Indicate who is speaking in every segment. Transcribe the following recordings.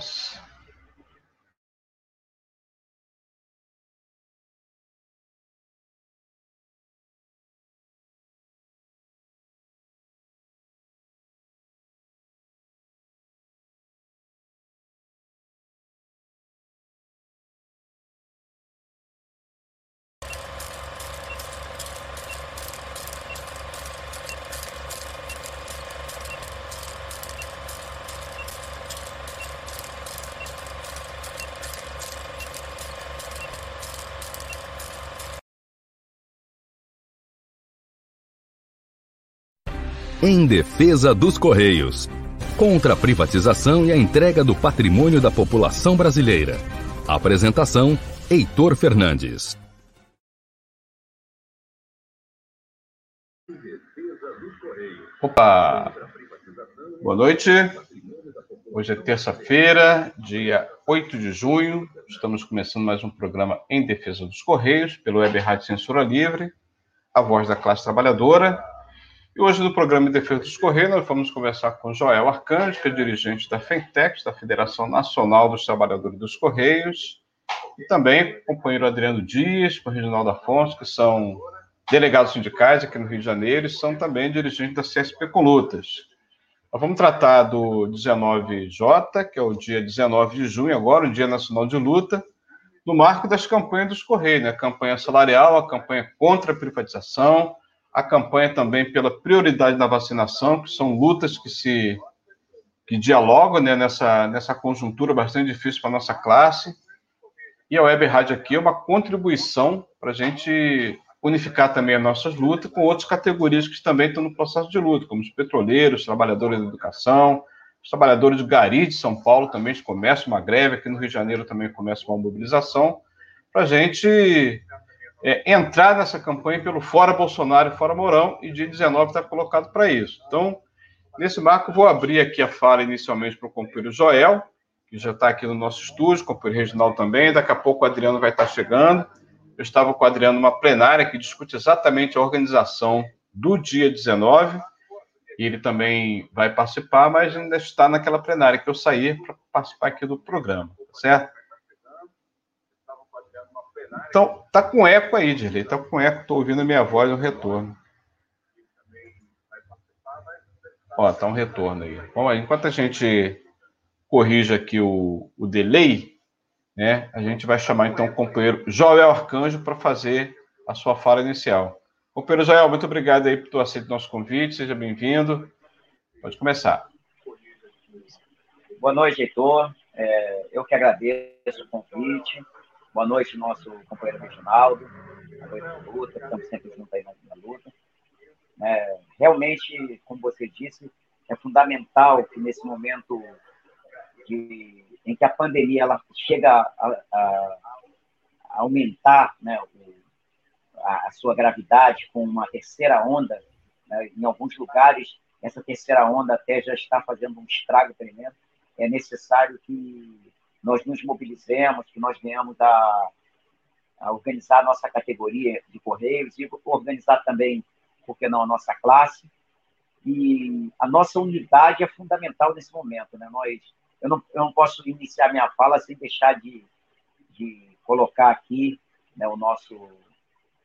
Speaker 1: días.
Speaker 2: Em defesa dos Correios. Contra a privatização e a entrega do patrimônio da população brasileira. Apresentação: Heitor Fernandes.
Speaker 1: Opa! Boa noite. Hoje é terça-feira, dia 8 de junho. Estamos começando mais um programa em defesa dos Correios, pelo Web Rádio Censura Livre, a voz da classe trabalhadora. E hoje, no programa de Defesa dos Correios, nós vamos conversar com Joel Arcanjo, que é dirigente da FENTEX, da Federação Nacional dos Trabalhadores dos Correios, e também com o companheiro Adriano Dias, com o Reginaldo Afonso, que são delegados sindicais aqui no Rio de Janeiro e são também dirigentes da CSP Colutas. Nós vamos tratar do 19J, que é o dia 19 de junho, agora, o Dia Nacional de Luta, no marco das campanhas dos Correios, né? a campanha salarial, a campanha contra a privatização, a campanha também pela prioridade na vacinação, que são lutas que se que dialogam né, nessa, nessa conjuntura bastante difícil para a nossa classe. E a Web Rádio aqui é uma contribuição para a gente unificar também as nossas lutas com outras categorias que também estão no processo de luta, como os petroleiros, os trabalhadores da educação, os trabalhadores de Gari de São Paulo também começam uma greve, aqui no Rio de Janeiro também começa uma mobilização, para a gente é, entrar nessa campanha pelo Fora Bolsonaro Fora Mourão, e dia 19 está colocado para isso. Então, nesse marco, vou abrir aqui a fala inicialmente para o companheiro Joel, que já está aqui no nosso estúdio, companheiro Reginaldo também, daqui a pouco o Adriano vai estar chegando. Eu estava com o Adriano numa plenária que discute exatamente a organização do dia 19, e ele também vai participar, mas ainda está naquela plenária que eu saí para participar aqui do programa, tá certo? Então, tá com eco aí, Dirley. Tá com eco, tô ouvindo a minha voz no retorno. Ó, tá um retorno aí. Aí. Enquanto a gente corrige aqui o, o delay, né, a gente vai chamar então o companheiro Joel Arcanjo para fazer a sua fala inicial. Companheiro Joel, muito obrigado aí por ter aceito o nosso convite, seja bem-vindo. Pode começar.
Speaker 3: Boa noite, Heitor. É, eu que agradeço o convite. Boa noite, nosso companheiro Reginaldo. Boa noite, luta. Estamos sempre juntos aí na, na luta. É, realmente, como você disse, é fundamental que nesse momento de, em que a pandemia ela chega a, a, a aumentar né, a, a, sua gravidade com uma terceira onda, né, em alguns lugares essa terceira onda até já está fazendo um estrago tremendo, é necessário que nós nos mobilizemos, que nós venhamos a, a organizar a nossa categoria de Correios e organizar também, por que não, a nossa classe. E a nossa unidade é fundamental nesse momento. Né? Nós, eu, não, eu não posso iniciar minha fala sem deixar de, de colocar aqui né, o nosso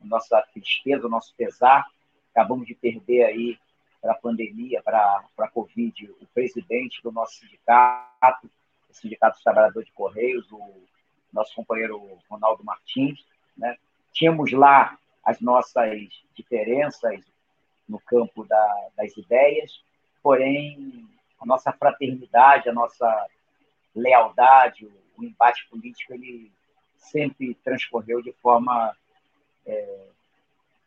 Speaker 3: a nossa tristeza, o nosso pesar. Acabamos de perder aí para a pandemia, para a Covid, o presidente do nosso sindicato, Sindicato dos Trabalhadores de Correios, o nosso companheiro Ronaldo Martins. Né? Tínhamos lá as nossas diferenças no campo da, das ideias, porém, a nossa fraternidade, a nossa lealdade, o, o embate político, ele sempre transcorreu de forma, é,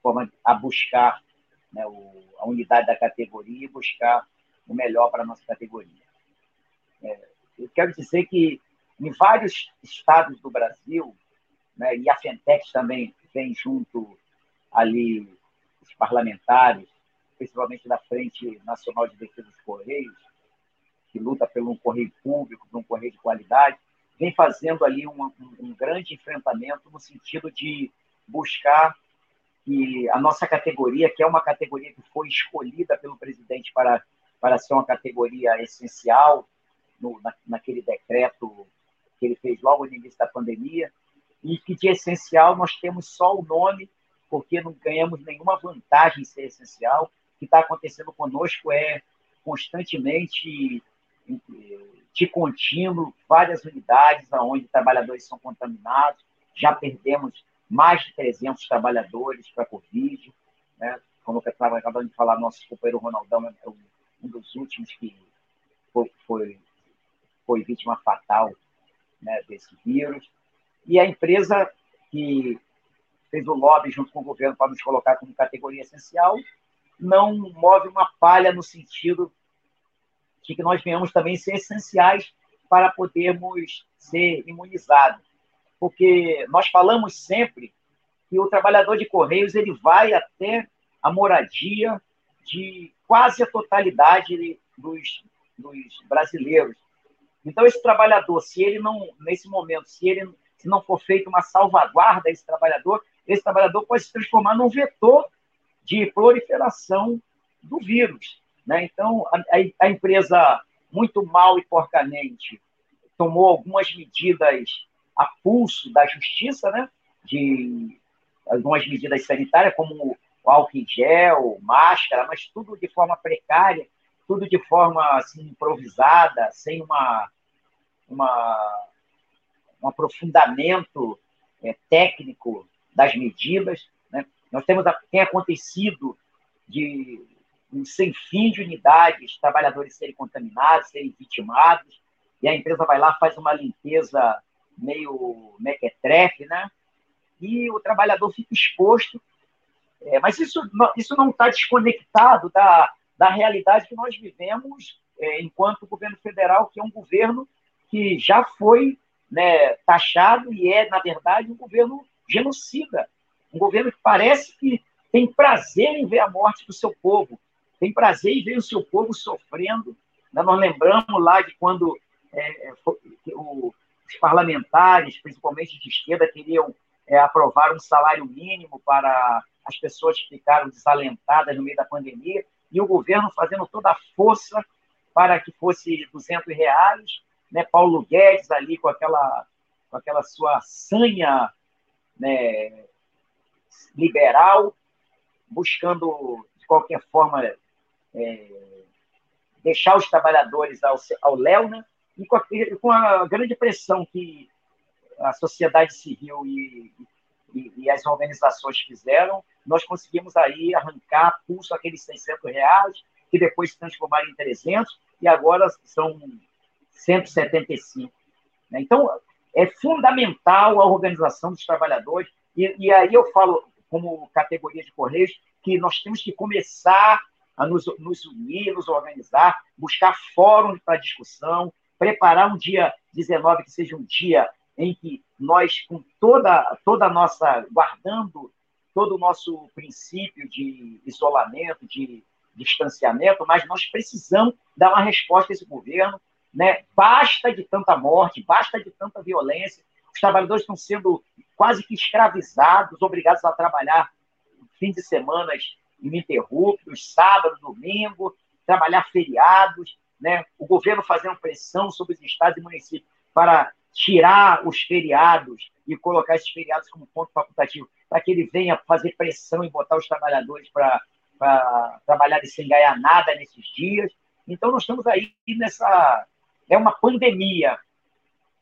Speaker 3: forma a buscar né, o, a unidade da categoria e buscar o melhor para a nossa categoria. É, eu quero dizer que em vários estados do Brasil, né, e a Fentex também vem junto ali os parlamentares, principalmente da Frente Nacional de Defesa dos Correios, que luta pelo um correio público, por um correio de qualidade, vem fazendo ali um, um, um grande enfrentamento no sentido de buscar que a nossa categoria, que é uma categoria que foi escolhida pelo presidente para, para ser uma categoria essencial, no, na, naquele decreto logo no início da pandemia, e que de essencial nós temos só o nome, porque não ganhamos nenhuma vantagem em ser essencial. O que está acontecendo conosco é constantemente de contínuo, várias unidades onde trabalhadores são contaminados, já perdemos mais de 300 trabalhadores para a Covid, né? como eu estava acabando de falar, nosso companheiro Ronaldão é um dos últimos que foi, foi, foi vítima fatal né, desse vírus. E a empresa que fez o lobby junto com o governo para nos colocar como categoria essencial não move uma palha no sentido de que nós venhamos também ser essenciais para podermos ser imunizados. Porque nós falamos sempre que o trabalhador de Correios ele vai até a moradia de quase a totalidade dos, dos brasileiros. Então, esse trabalhador, se ele não, nesse momento, se ele se não for feita uma salvaguarda a esse trabalhador, esse trabalhador pode se transformar num vetor de proliferação do vírus. Né? Então, a, a empresa, muito mal e porcamente, tomou algumas medidas a pulso da justiça, né? de algumas medidas sanitárias, como álcool em gel, máscara, mas tudo de forma precária, tudo de forma assim, improvisada, sem uma, uma, um aprofundamento é, técnico das medidas. Né? Nós temos tem acontecido de um sem fim de unidades, trabalhadores serem contaminados, serem vitimados, e a empresa vai lá faz uma limpeza meio mequetrefe, né? E o trabalhador fica exposto é, mas isso, isso não está desconectado da, da realidade que nós vivemos é, enquanto governo federal, que é um governo que já foi né, taxado e é, na verdade, um governo genocida. Um governo que parece que tem prazer em ver a morte do seu povo, tem prazer em ver o seu povo sofrendo. Nós lembramos lá de quando é, o, os parlamentares, principalmente de esquerda, queriam é, aprovar um salário mínimo para as pessoas ficaram desalentadas no meio da pandemia, e o governo fazendo toda a força para que fosse 200 reais, né? Paulo Guedes ali com aquela, com aquela sua sanha né, liberal, buscando, de qualquer forma, é, deixar os trabalhadores ao, ao léu, né? e com a, com a grande pressão que a sociedade civil e, e, e, as organizações fizeram, nós conseguimos aí arrancar pulso aqueles 600 reais, que depois se transformaram em 300, e agora são 175. Né? Então, é fundamental a organização dos trabalhadores, e, e aí eu falo, como categoria de Correios, que nós temos que começar a nos, nos unir, nos organizar, buscar fóruns para discussão, preparar um dia 19 que seja um dia em que nós, com toda, toda a nossa, guardando todo o nosso princípio de isolamento, de distanciamento, mas nós precisamos dar uma resposta a esse governo. Né? Basta de tanta morte, basta de tanta violência. Os trabalhadores estão sendo quase que escravizados, obrigados a trabalhar fim de semana ininterruptos, sábado, domingo, trabalhar feriados, né? o governo fazendo pressão sobre os estados e municípios para tirar os feriados e colocar esses feriados como ponto facultativo, para que ele venha fazer pressão e botar os trabalhadores para trabalhar sem ganhar nada nesses dias. Então, nós estamos aí nessa. É uma pandemia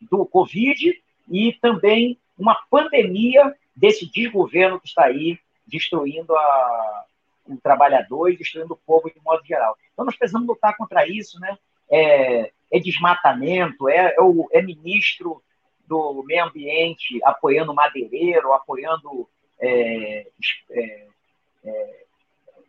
Speaker 3: do Covid e também uma pandemia desse desgoverno que está aí destruindo a, o trabalhador e destruindo o povo de modo geral. Então, nós precisamos lutar contra isso, né? É, é desmatamento, é, é, o, é ministro do meio ambiente apoiando madeireiro, apoiando é, é, é,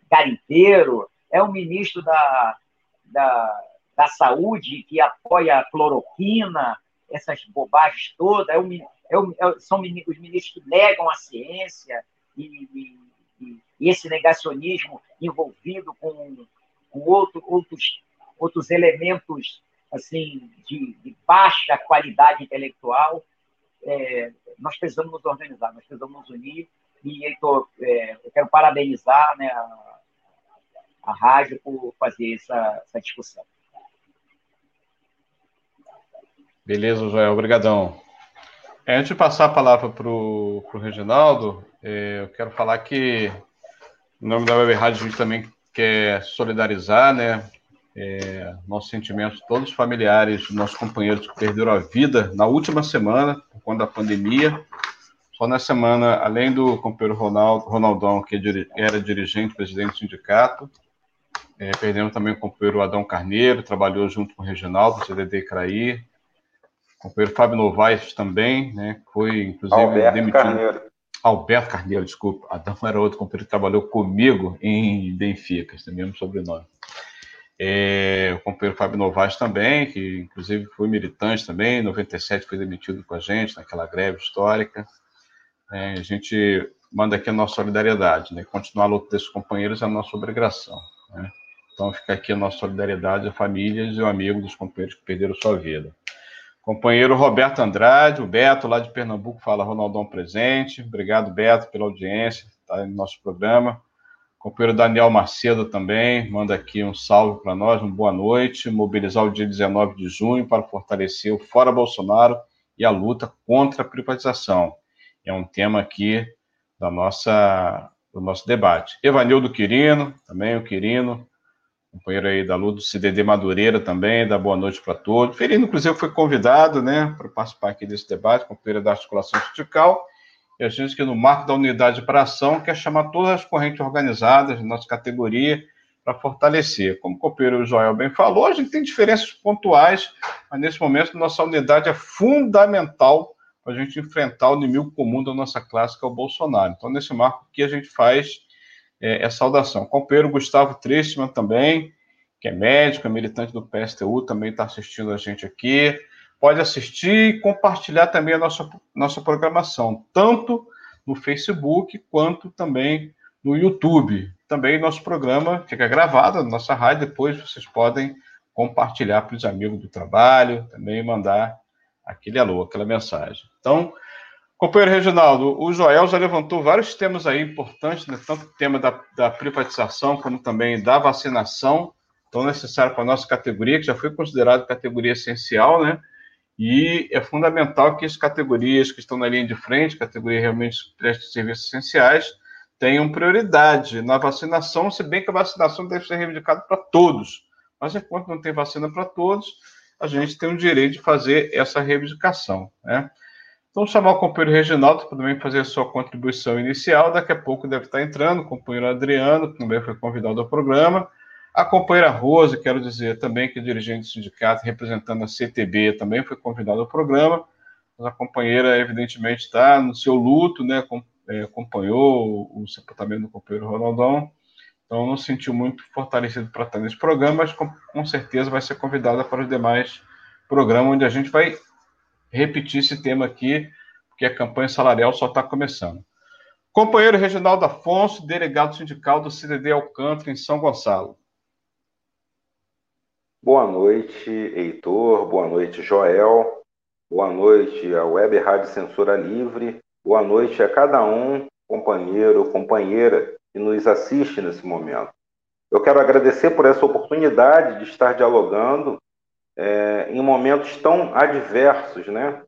Speaker 3: garimpeiro, é o ministro da, da, da saúde que apoia a cloroquina, essas bobagens todas, é o, é o, é, são os ministros que negam a ciência e, e, e esse negacionismo envolvido com, com outro, outros, outros elementos assim de, de baixa qualidade intelectual, é, nós precisamos nos organizar, nós precisamos nos unir. E Heitor, é, eu quero parabenizar né, a, a rádio por fazer essa, essa discussão.
Speaker 1: Beleza, Joel, obrigadão. É, antes de passar a palavra para o Reginaldo, é, eu quero falar que, em nome da Web Rádio, a gente também quer solidarizar, né? É, nossos sentimentos, todos os familiares, nossos companheiros que perderam a vida na última semana, por conta da pandemia. Só na semana, além do companheiro Ronaldo, Ronaldão, que era dirigente, presidente do sindicato, é, perdemos também o companheiro Adão Carneiro, trabalhou junto com o Reginaldo, CDD Craí, o companheiro Fábio Novaes também, né, foi inclusive
Speaker 4: Alberto demitido. Carneiro.
Speaker 1: Alberto Carneiro, desculpa. Adão era outro companheiro que trabalhou comigo em Benfica, esse mesmo sobrenome. É, o companheiro Fábio Novaes também, que inclusive foi militante também, em 97 foi demitido com a gente naquela greve histórica. É, a gente manda aqui a nossa solidariedade, né? Continuar a luta desses companheiros é a nossa obrigação. Né? Então fica aqui a nossa solidariedade a famílias e o amigo dos companheiros que perderam sua vida. Companheiro Roberto Andrade, o Beto, lá de Pernambuco, fala Ronaldão presente. Obrigado, Beto, pela audiência, está no nosso programa. Companheiro Daniel Macedo também, manda aqui um salve para nós, uma boa noite. Mobilizar o dia 19 de junho para fortalecer o Fora Bolsonaro e a luta contra a privatização. É um tema aqui da nossa, do nosso debate. Evanildo Quirino, também o Quirino, companheiro aí da luta do CDD Madureira também, dá boa noite para todos. O Quirino, inclusive, foi convidado né, para participar aqui desse debate, companheiro da articulação sindical e a gente que no marco da unidade para ação quer chamar todas as correntes organizadas de nossa categoria para fortalecer. Como o companheiro Joel bem falou, a gente tem diferenças pontuais, mas nesse momento nossa unidade é fundamental para a gente enfrentar o inimigo comum da nossa classe, que é o Bolsonaro. Então, nesse marco aqui, a gente faz é, essa saudação. O companheiro Gustavo Tristman também, que é médico, é militante do PSTU, também está assistindo a gente aqui pode assistir e compartilhar também a nossa, nossa programação, tanto no Facebook quanto também no YouTube. Também nosso programa fica gravado na nossa rádio, depois vocês podem compartilhar para os amigos do trabalho, também mandar aquele alô, aquela mensagem. Então, companheiro Reginaldo, o Joel já levantou vários temas aí importantes, né? tanto o tema da, da privatização como também da vacinação, tão necessário para a nossa categoria, que já foi considerada categoria essencial, né? E é fundamental que as categorias que estão na linha de frente, categorias realmente de serviços essenciais, tenham prioridade na vacinação, se bem que a vacinação deve ser reivindicada para todos. Mas enquanto não tem vacina para todos, a gente tem o direito de fazer essa reivindicação. Né? Então, chamar o companheiro Reginaldo para também fazer a sua contribuição inicial. Daqui a pouco deve estar entrando o companheiro Adriano, que também foi convidado ao programa. A companheira Rose, quero dizer também que é dirigente do sindicato, representando a CTB, também foi convidada ao programa. Mas a companheira, evidentemente, está no seu luto, né? É, acompanhou o sepultamento do companheiro Ronaldão. Então, não se sentiu muito fortalecido para estar nesse programa, mas com, com certeza vai ser convidada para os demais programas, onde a gente vai repetir esse tema aqui, porque a campanha salarial só está começando. Companheiro Reginaldo Afonso, delegado sindical do CDD Alcântara, em São Gonçalo.
Speaker 4: Boa noite, Heitor. Boa noite, Joel. Boa noite à Web Rádio Censura Livre. Boa noite a cada um, companheiro, companheira, que nos assiste nesse momento. Eu quero agradecer por essa oportunidade de estar dialogando é, em momentos tão adversos, né?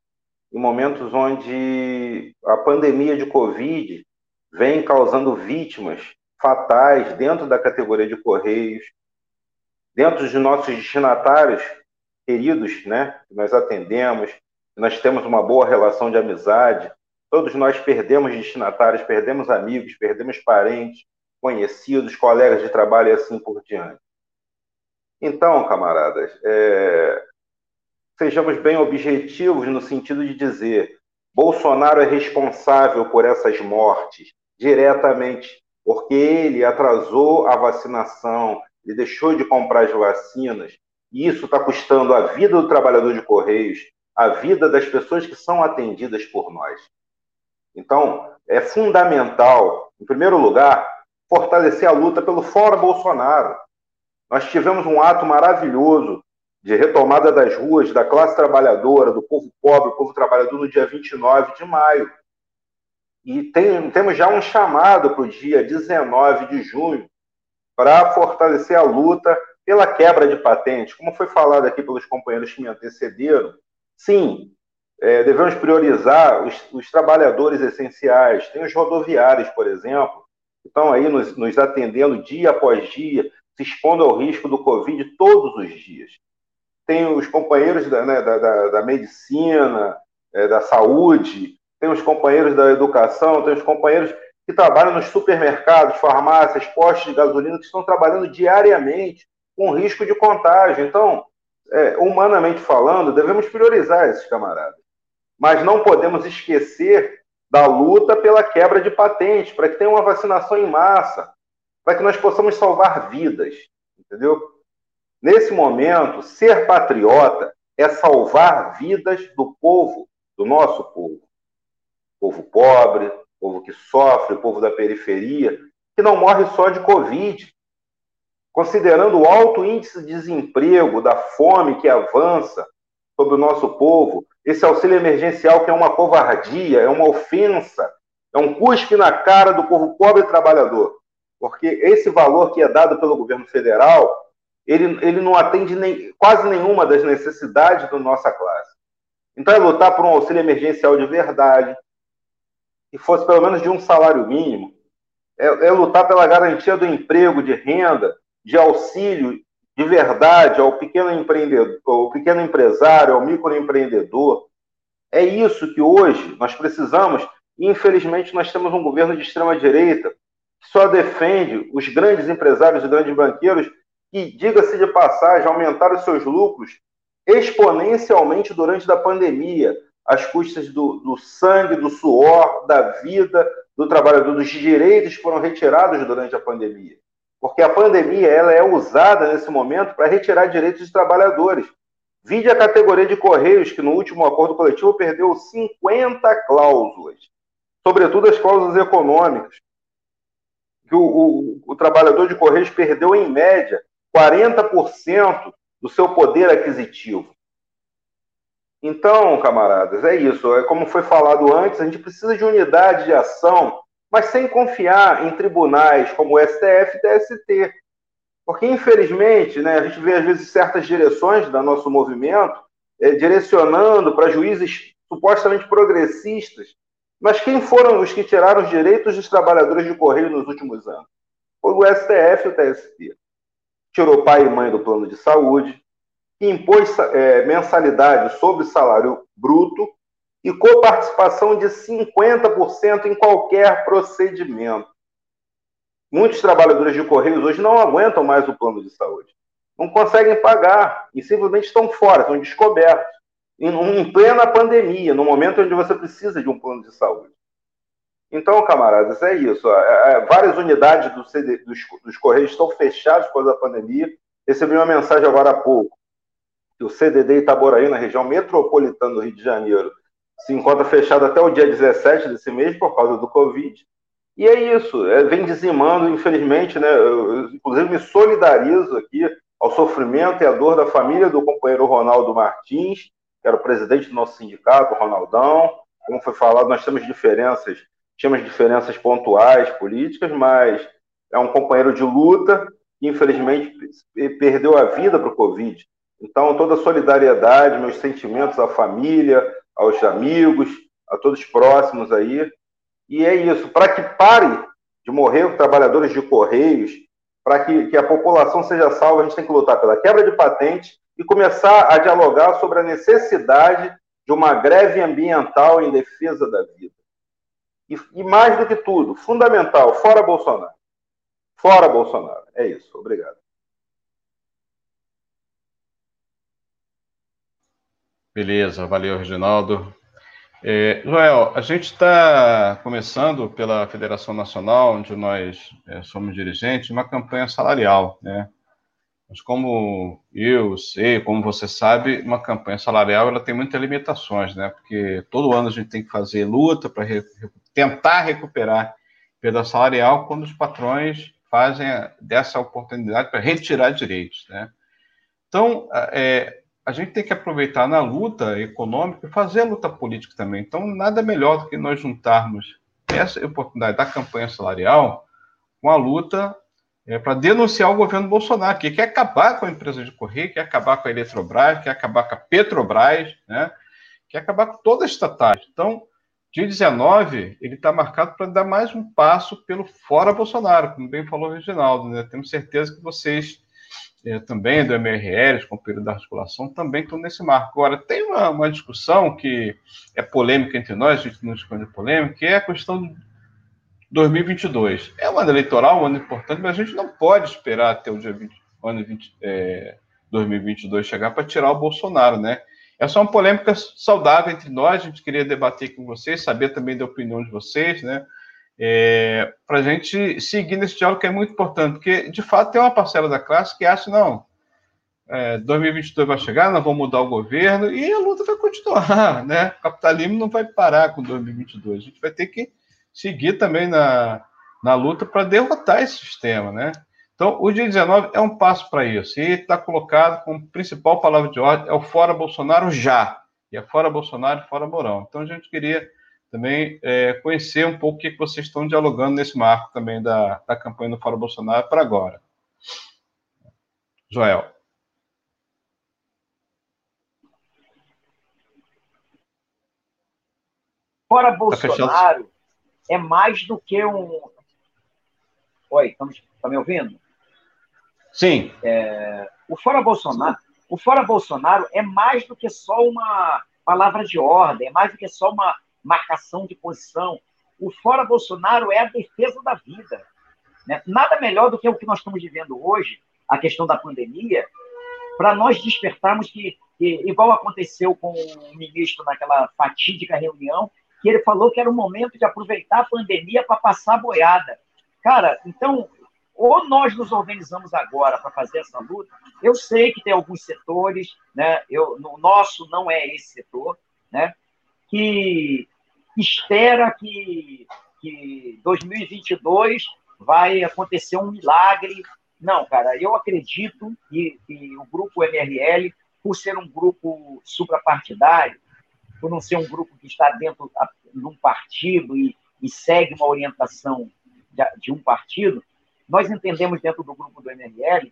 Speaker 4: Em momentos onde a pandemia de Covid vem causando vítimas fatais dentro da categoria de Correios, dentro de nossos destinatários queridos, né, que nós atendemos, nós temos uma boa relação de amizade, todos nós perdemos destinatários, perdemos amigos, perdemos parentes, conhecidos, colegas de trabalho e assim por diante. Então, camaradas, é... sejamos bem objetivos no sentido de dizer Bolsonaro é responsável por essas mortes diretamente, porque ele atrasou a vacinação, ele deixou de comprar as vacinas, e isso está custando a vida do trabalhador de Correios, a vida das pessoas que são atendidas por nós. Então, é fundamental, em primeiro lugar, fortalecer a luta pelo Fora Bolsonaro. Nós tivemos um ato maravilhoso de retomada das ruas da classe trabalhadora, do povo pobre, do povo trabalhador, no dia 29 de maio. E tem, temos já um chamado para o dia 19 de junho, para fortalecer a luta pela quebra de patentes. Como foi falado aqui pelos companheiros que me antecederam, sim, é, devemos priorizar os, os, trabalhadores essenciais. Tem os rodoviários, por exemplo, que estão aí nos, nos atendendo dia após dia, se expondo ao risco do Covid todos os dias. Tem os companheiros da, né, da, da, da medicina, é, da saúde, tem os companheiros da educação, tem os companheiros que trabalham nos supermercados, farmácias, postos de gasolina, que estão trabalhando diariamente com risco de contágio. Então, é, humanamente falando, devemos priorizar esses camaradas. Mas não podemos esquecer da luta pela quebra de patentes, para que tenha uma vacinação em massa, para que nós possamos salvar vidas, entendeu? Nesse momento, ser patriota é salvar vidas do povo, do nosso povo. Povo pobre, povo que sofre, povo da periferia, que não morre só de Covid. Considerando o alto índice de desemprego, da fome que avança sobre o nosso povo, esse auxílio emergencial que é uma covardia, é uma ofensa, é um cuspe na cara do povo pobre e trabalhador. Porque esse valor que é dado pelo governo federal, ele, ele não atende nem, quase nenhuma das necessidades da nossa classe. Então é lutar por um auxílio emergencial de verdade, que fosse pelo menos de um salário mínimo, é, é lutar pela garantia do emprego, de renda, de auxílio de verdade ao pequeno empreendedor, ao pequeno empresário, ao microempreendedor. É isso que hoje nós precisamos. Infelizmente, nós temos um governo de extrema direita que só defende os grandes empresários e grandes banqueiros que, diga-se de passagem, aumentaram seus lucros exponencialmente durante a pandemia, às custas do, do sangue, do suor, da vida do trabalhador, dos direitos que foram retirados durante a pandemia porque a pandemia ela é usada nesse momento para retirar direitos dos trabalhadores. Vide a categoria de Correios, que no último acordo coletivo perdeu 50 cláusulas, sobretudo as cláusulas econômicas. Que o, o, o trabalhador de Correios perdeu, em média, 40% do seu poder aquisitivo. Então, camaradas, é isso. É como foi falado antes, a gente precisa de unidade de ação mas sem confiar em tribunais como o STF e TST. Porque, infelizmente, né, a gente vê, às vezes, certas direções do nosso movimento é, direcionando para juízes supostamente progressistas, mas quem foram os que tiraram os direitos dos trabalhadores de Correio nos últimos anos? Foi o STF e o TST. Tirou pai e mãe do plano de saúde, impôs é, mensalidade sobre salário bruto e coparticipação de 50% em qualquer procedimento. Muitos trabalhadores de Correios hoje não aguentam mais o plano de saúde. Não conseguem pagar e simplesmente estão fora, estão descobertos. Em, plena pandemia, no momento onde você precisa de um plano de saúde. Então, camaradas, é isso. É, é, várias unidades do CD, dos, dos, Correios estão fechadas por causa da pandemia. Recebi uma mensagem agora há pouco que o CDD Itaboraí, na região metropolitana do Rio de Janeiro, se encontra fechado até o dia 17 desse mês por causa do Covid. E é isso, é, vem dizimando, infelizmente, né? Eu, inclusive me solidarizo aqui ao sofrimento e à dor da família do companheiro Ronaldo Martins, que era o presidente do nosso sindicato, Ronaldão. Como foi falado, nós temos diferenças, tínhamos diferenças pontuais políticas, mas é um companheiro de luta que, infelizmente, perdeu a vida para o Covid. Então, toda a solidariedade, meus sentimentos à família, aos amigos, a todos próximos aí. E é isso, para que pare de morrer trabalhadores de correios, para que, que a população seja salva, a gente tem que lutar pela quebra de patente e começar a dialogar sobre a necessidade de uma greve ambiental em defesa da vida. E, e mais do que tudo, fundamental, fora Bolsonaro. Fora Bolsonaro. É isso. Obrigado.
Speaker 1: Beleza, valeu, Reginaldo. É, Joel, a gente está começando pela Federação Nacional, onde nós é, somos dirigentes, uma campanha salarial, né? Mas como eu sei, como você sabe, uma campanha salarial ela tem muitas limitações, né? Porque todo ano a gente tem que fazer luta para re tentar recuperar perda salarial quando os patrões fazem dessa oportunidade para retirar direitos, né? Então, é, a gente tem que aproveitar na luta econômica e fazer a luta política também. Então, nada melhor do que nós juntarmos essa oportunidade da campanha salarial com a luta é, para denunciar o governo Bolsonaro, que quer acabar com a empresa de correio, quer acabar com a Eletrobras, quer acabar com a Petrobras, né? que é acabar com todas as estatais. Então, dia 19, ele está marcado para dar mais um passo pelo fora Bolsonaro, como bem falou o Reginaldo. Né? Temos certeza que vocês também do MRL, com o período da articulação, também estão nesse marco. Agora, tem uma, uma, discussão que é polêmica entre nós, a gente não esconde polêmica, que é a questão de 2022. É um ano eleitoral, um ano importante, mas a gente não pode esperar até o dia 20, ano 20, é, 2022 chegar para tirar o Bolsonaro, né? Essa é uma polêmica saudável entre nós, a gente queria debater com vocês, saber também da opinião de vocês, né? É, para a gente seguir nesse diálogo que é muito importante, porque de fato tem uma parcela da classe que acha, não, é, 2022 vai chegar, nós vamos mudar o governo e a luta vai continuar, né? O capitalismo não vai parar com 2022, a gente vai ter que seguir também na, na luta para derrotar esse sistema, né? Então, o dia 19 é um passo para isso, e está colocado como principal palavra de ordem, é o fora Bolsonaro já, e é fora Bolsonaro fora Mourão. Então, a gente queria também é, conhecer um pouco o que vocês estão dialogando nesse marco também da, da campanha do Fora Bolsonaro para agora. Joel.
Speaker 3: Fora tá Bolsonaro tá é mais do que um. Oi, estamos, tá me ouvindo?
Speaker 1: Sim.
Speaker 3: É, o Fora Bolsonaro, o Fora Bolsonaro é mais do que só uma palavra de ordem, é mais do que só uma marcação de posição. O fora Bolsonaro é a defesa da vida. Né? Nada melhor do que o que nós estamos vivendo hoje, a questão da pandemia, para nós despertarmos que, que, igual aconteceu com o ministro naquela fatídica reunião, que ele falou que era o momento de aproveitar a pandemia para passar a boiada. Cara, então, ou nós nos organizamos agora para fazer essa luta, eu sei que tem alguns setores, né? Eu, o nosso não é esse setor, né? Que espera que, que 2022 vai acontecer um milagre. Não, cara, eu acredito que, que o grupo MRL, por ser um grupo suprapartidário, por não ser um grupo que está dentro de um partido e, e segue uma orientação de, de, um partido, nós entendemos dentro do grupo do MRL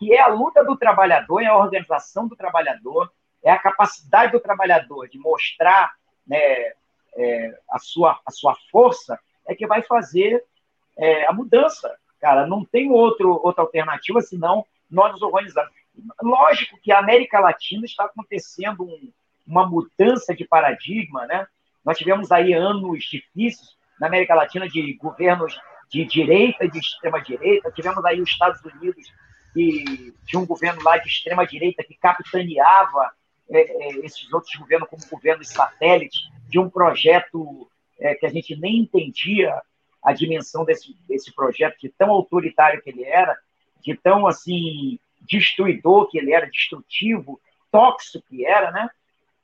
Speaker 3: que é a luta do trabalhador, é a organização do trabalhador, é a capacidade do trabalhador de mostrar né, é, a, sua, a sua força, é que vai fazer é, a mudança. Cara, não tem outro, outra alternativa senão nós nos organizarmos. Lógico que a América Latina está acontecendo um, uma mudança de paradigma, né? Nós tivemos aí anos difíceis na América Latina de governos de direita de extrema direita. Tivemos aí os Estados Unidos que tinha um governo lá de extrema direita que capitaneava esses outros governos como governos satélites de um projeto é, que a gente nem entendia a dimensão desse, desse projeto, de tão autoritário que ele era, de tão assim destruidor que ele era, destrutivo, tóxico que era, né?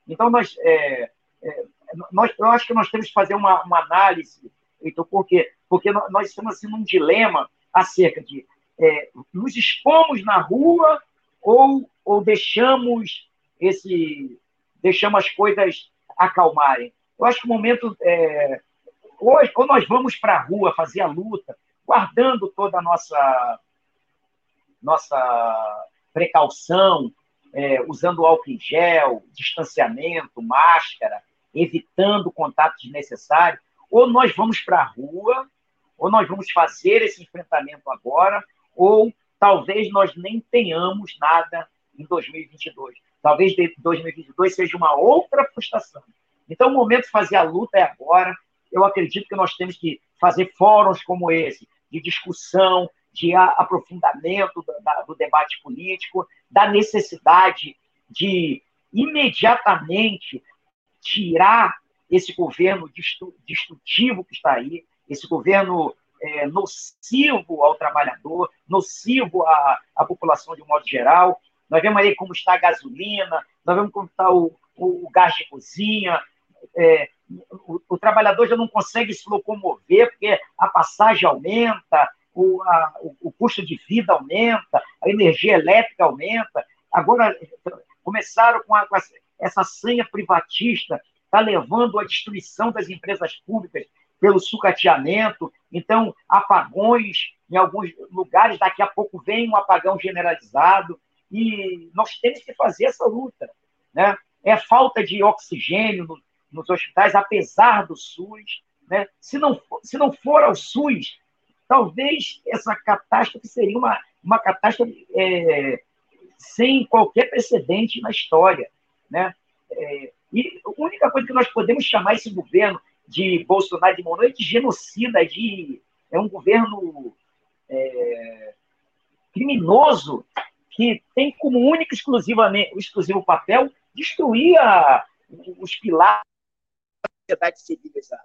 Speaker 3: Então nós, é, é, nós, eu acho que nós temos que fazer uma, uma análise, então por quê? Porque nós estamos assim num dilema acerca de é, nos expomos na rua ou, ou deixamos esse deixamos as coisas acalmarem. Eu acho que o momento é, hoje, quando nós vamos para a rua fazer a luta, guardando toda a nossa nossa precaução, é, usando álcool em gel, distanciamento, máscara, evitando contato desnecessário, ou nós vamos para a rua, ou nós vamos fazer esse enfrentamento agora, ou talvez nós nem tenhamos nada em 2022. Talvez 2022 seja uma outra frustração. Então, o momento de fazer a luta é agora. Eu acredito que nós temos que fazer fóruns como esse, de discussão, de aprofundamento do, do debate político, da necessidade de imediatamente tirar esse governo destrutivo que está aí, esse governo é, nocivo ao trabalhador, nocivo à, à população de um modo geral, nós vemos aí como está a gasolina, nós vemos como está o, o, o gás de cozinha. É, o, o, trabalhador já não consegue se locomover porque a passagem aumenta, o, a, o, custo de vida aumenta, a energia elétrica aumenta. Agora, começaram com, a, com essa senha privatista, está levando à destruição das empresas públicas pelo sucateamento. Então, apagões em alguns lugares, daqui a pouco vem um apagão generalizado e nós temos que fazer essa luta. Né? é falta de oxigênio no, nos hospitais, apesar do SUS. Né? Se, não, se não for ao SUS, talvez essa catástrofe seria uma, uma catástrofe é, sem qualquer precedente na história. Né? É, e a única coisa que nós podemos chamar esse governo de Bolsonaro de Monô é de genocida, de, é um governo é, criminoso que tem como único exclusivamente, exclusivo papel destruir a, os pilares da sociedade civilizada.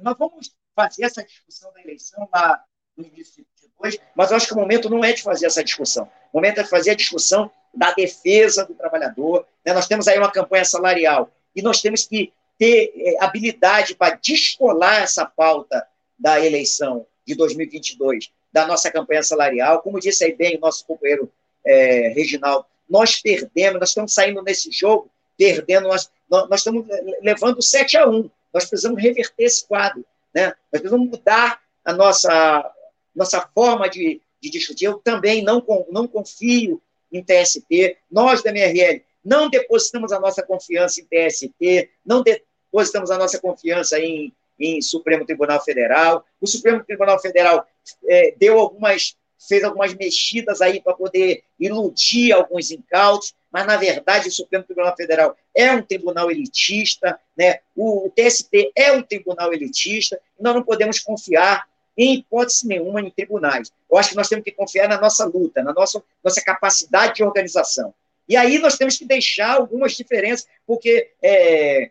Speaker 3: Nós vamos fazer essa discussão da eleição lá no início de dois, mas eu acho que o momento não é de fazer essa discussão. O momento é de fazer a discussão da defesa do trabalhador. Né? Nós temos aí uma campanha salarial e nós temos que ter é, habilidade para descolar essa pauta da eleição de 2022 da nossa campanha salarial. Como disse aí bem o nosso companheiro é, Reginaldo, nós perdemos, nós estamos saindo nesse jogo, perdendo, nós, nós estamos levando 7 a 1. Nós precisamos reverter esse quadro. Né? Nós precisamos mudar a nossa, nossa forma de, de discutir. Eu também não, não confio em TST. Nós, da MRL, não depositamos a nossa confiança em TST, não depositamos a nossa confiança em, em Supremo Tribunal Federal. O Supremo Tribunal Federal é, deu algumas fez algumas mexidas aí para poder iludir alguns incautos, mas, na verdade, o Supremo Tribunal Federal é um tribunal elitista, né? o, TST é um tribunal elitista, nós não podemos confiar em hipótese nenhuma em tribunais. Eu acho que nós temos que confiar na nossa luta, na nossa, nossa capacidade de organização. E aí nós temos que deixar algumas diferenças, porque, é,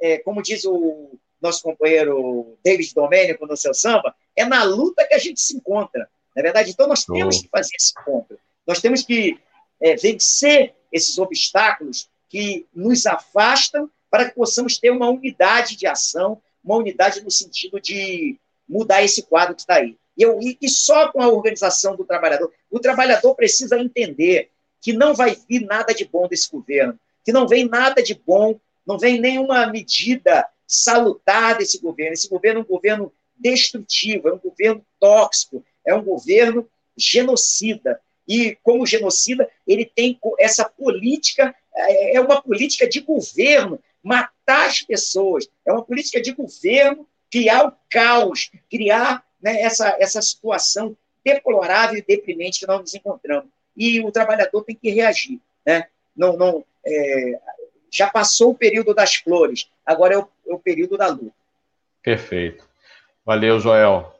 Speaker 3: é, como diz o nosso companheiro David Domênico no seu samba, é na luta que a gente se encontra. Na é verdade, então nós temos que fazer esse ponto. Nós temos que é, vencer esses obstáculos que nos afastam para que possamos ter uma unidade de ação, uma unidade no sentido de mudar esse quadro que está aí. E, eu, e só com a organização do trabalhador. O trabalhador precisa entender que não vai vir nada de bom desse governo, que não vem nada de bom, não vem nenhuma medida salutar desse governo. Esse governo é um governo destrutivo, é um governo tóxico, é um governo genocida. E, como genocida, ele tem essa política, é, é uma política de governo, matar as pessoas, é uma política de governo, criar o caos, criar né, essa, essa situação deplorável e deprimente que nós nos encontramos. E o trabalhador tem que reagir. Né? Não, não, é, já passou o período das flores, agora é o, é o período da luta.
Speaker 1: Perfeito. Valeu, Joel.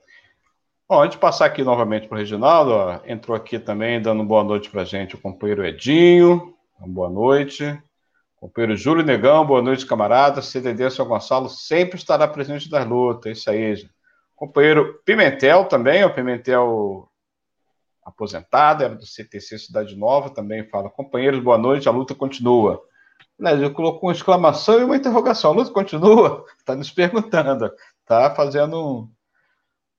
Speaker 1: Bom, antes de passar aqui novamente para o Reginaldo, ó, entrou aqui também dando boa noite para a gente o companheiro Edinho, boa noite. O companheiro Júlio Negão, boa noite, camarada. CDD São Gonçalo sempre estará presente das lutas, isso aí. Já. Companheiro Pimentel também, o Pimentel aposentado, era do CTC Cidade Nova, também fala, companheiros, boa noite, a luta continua. Ele colocou uma exclamação e uma interrogação, a luta continua? Está nos perguntando, está fazendo um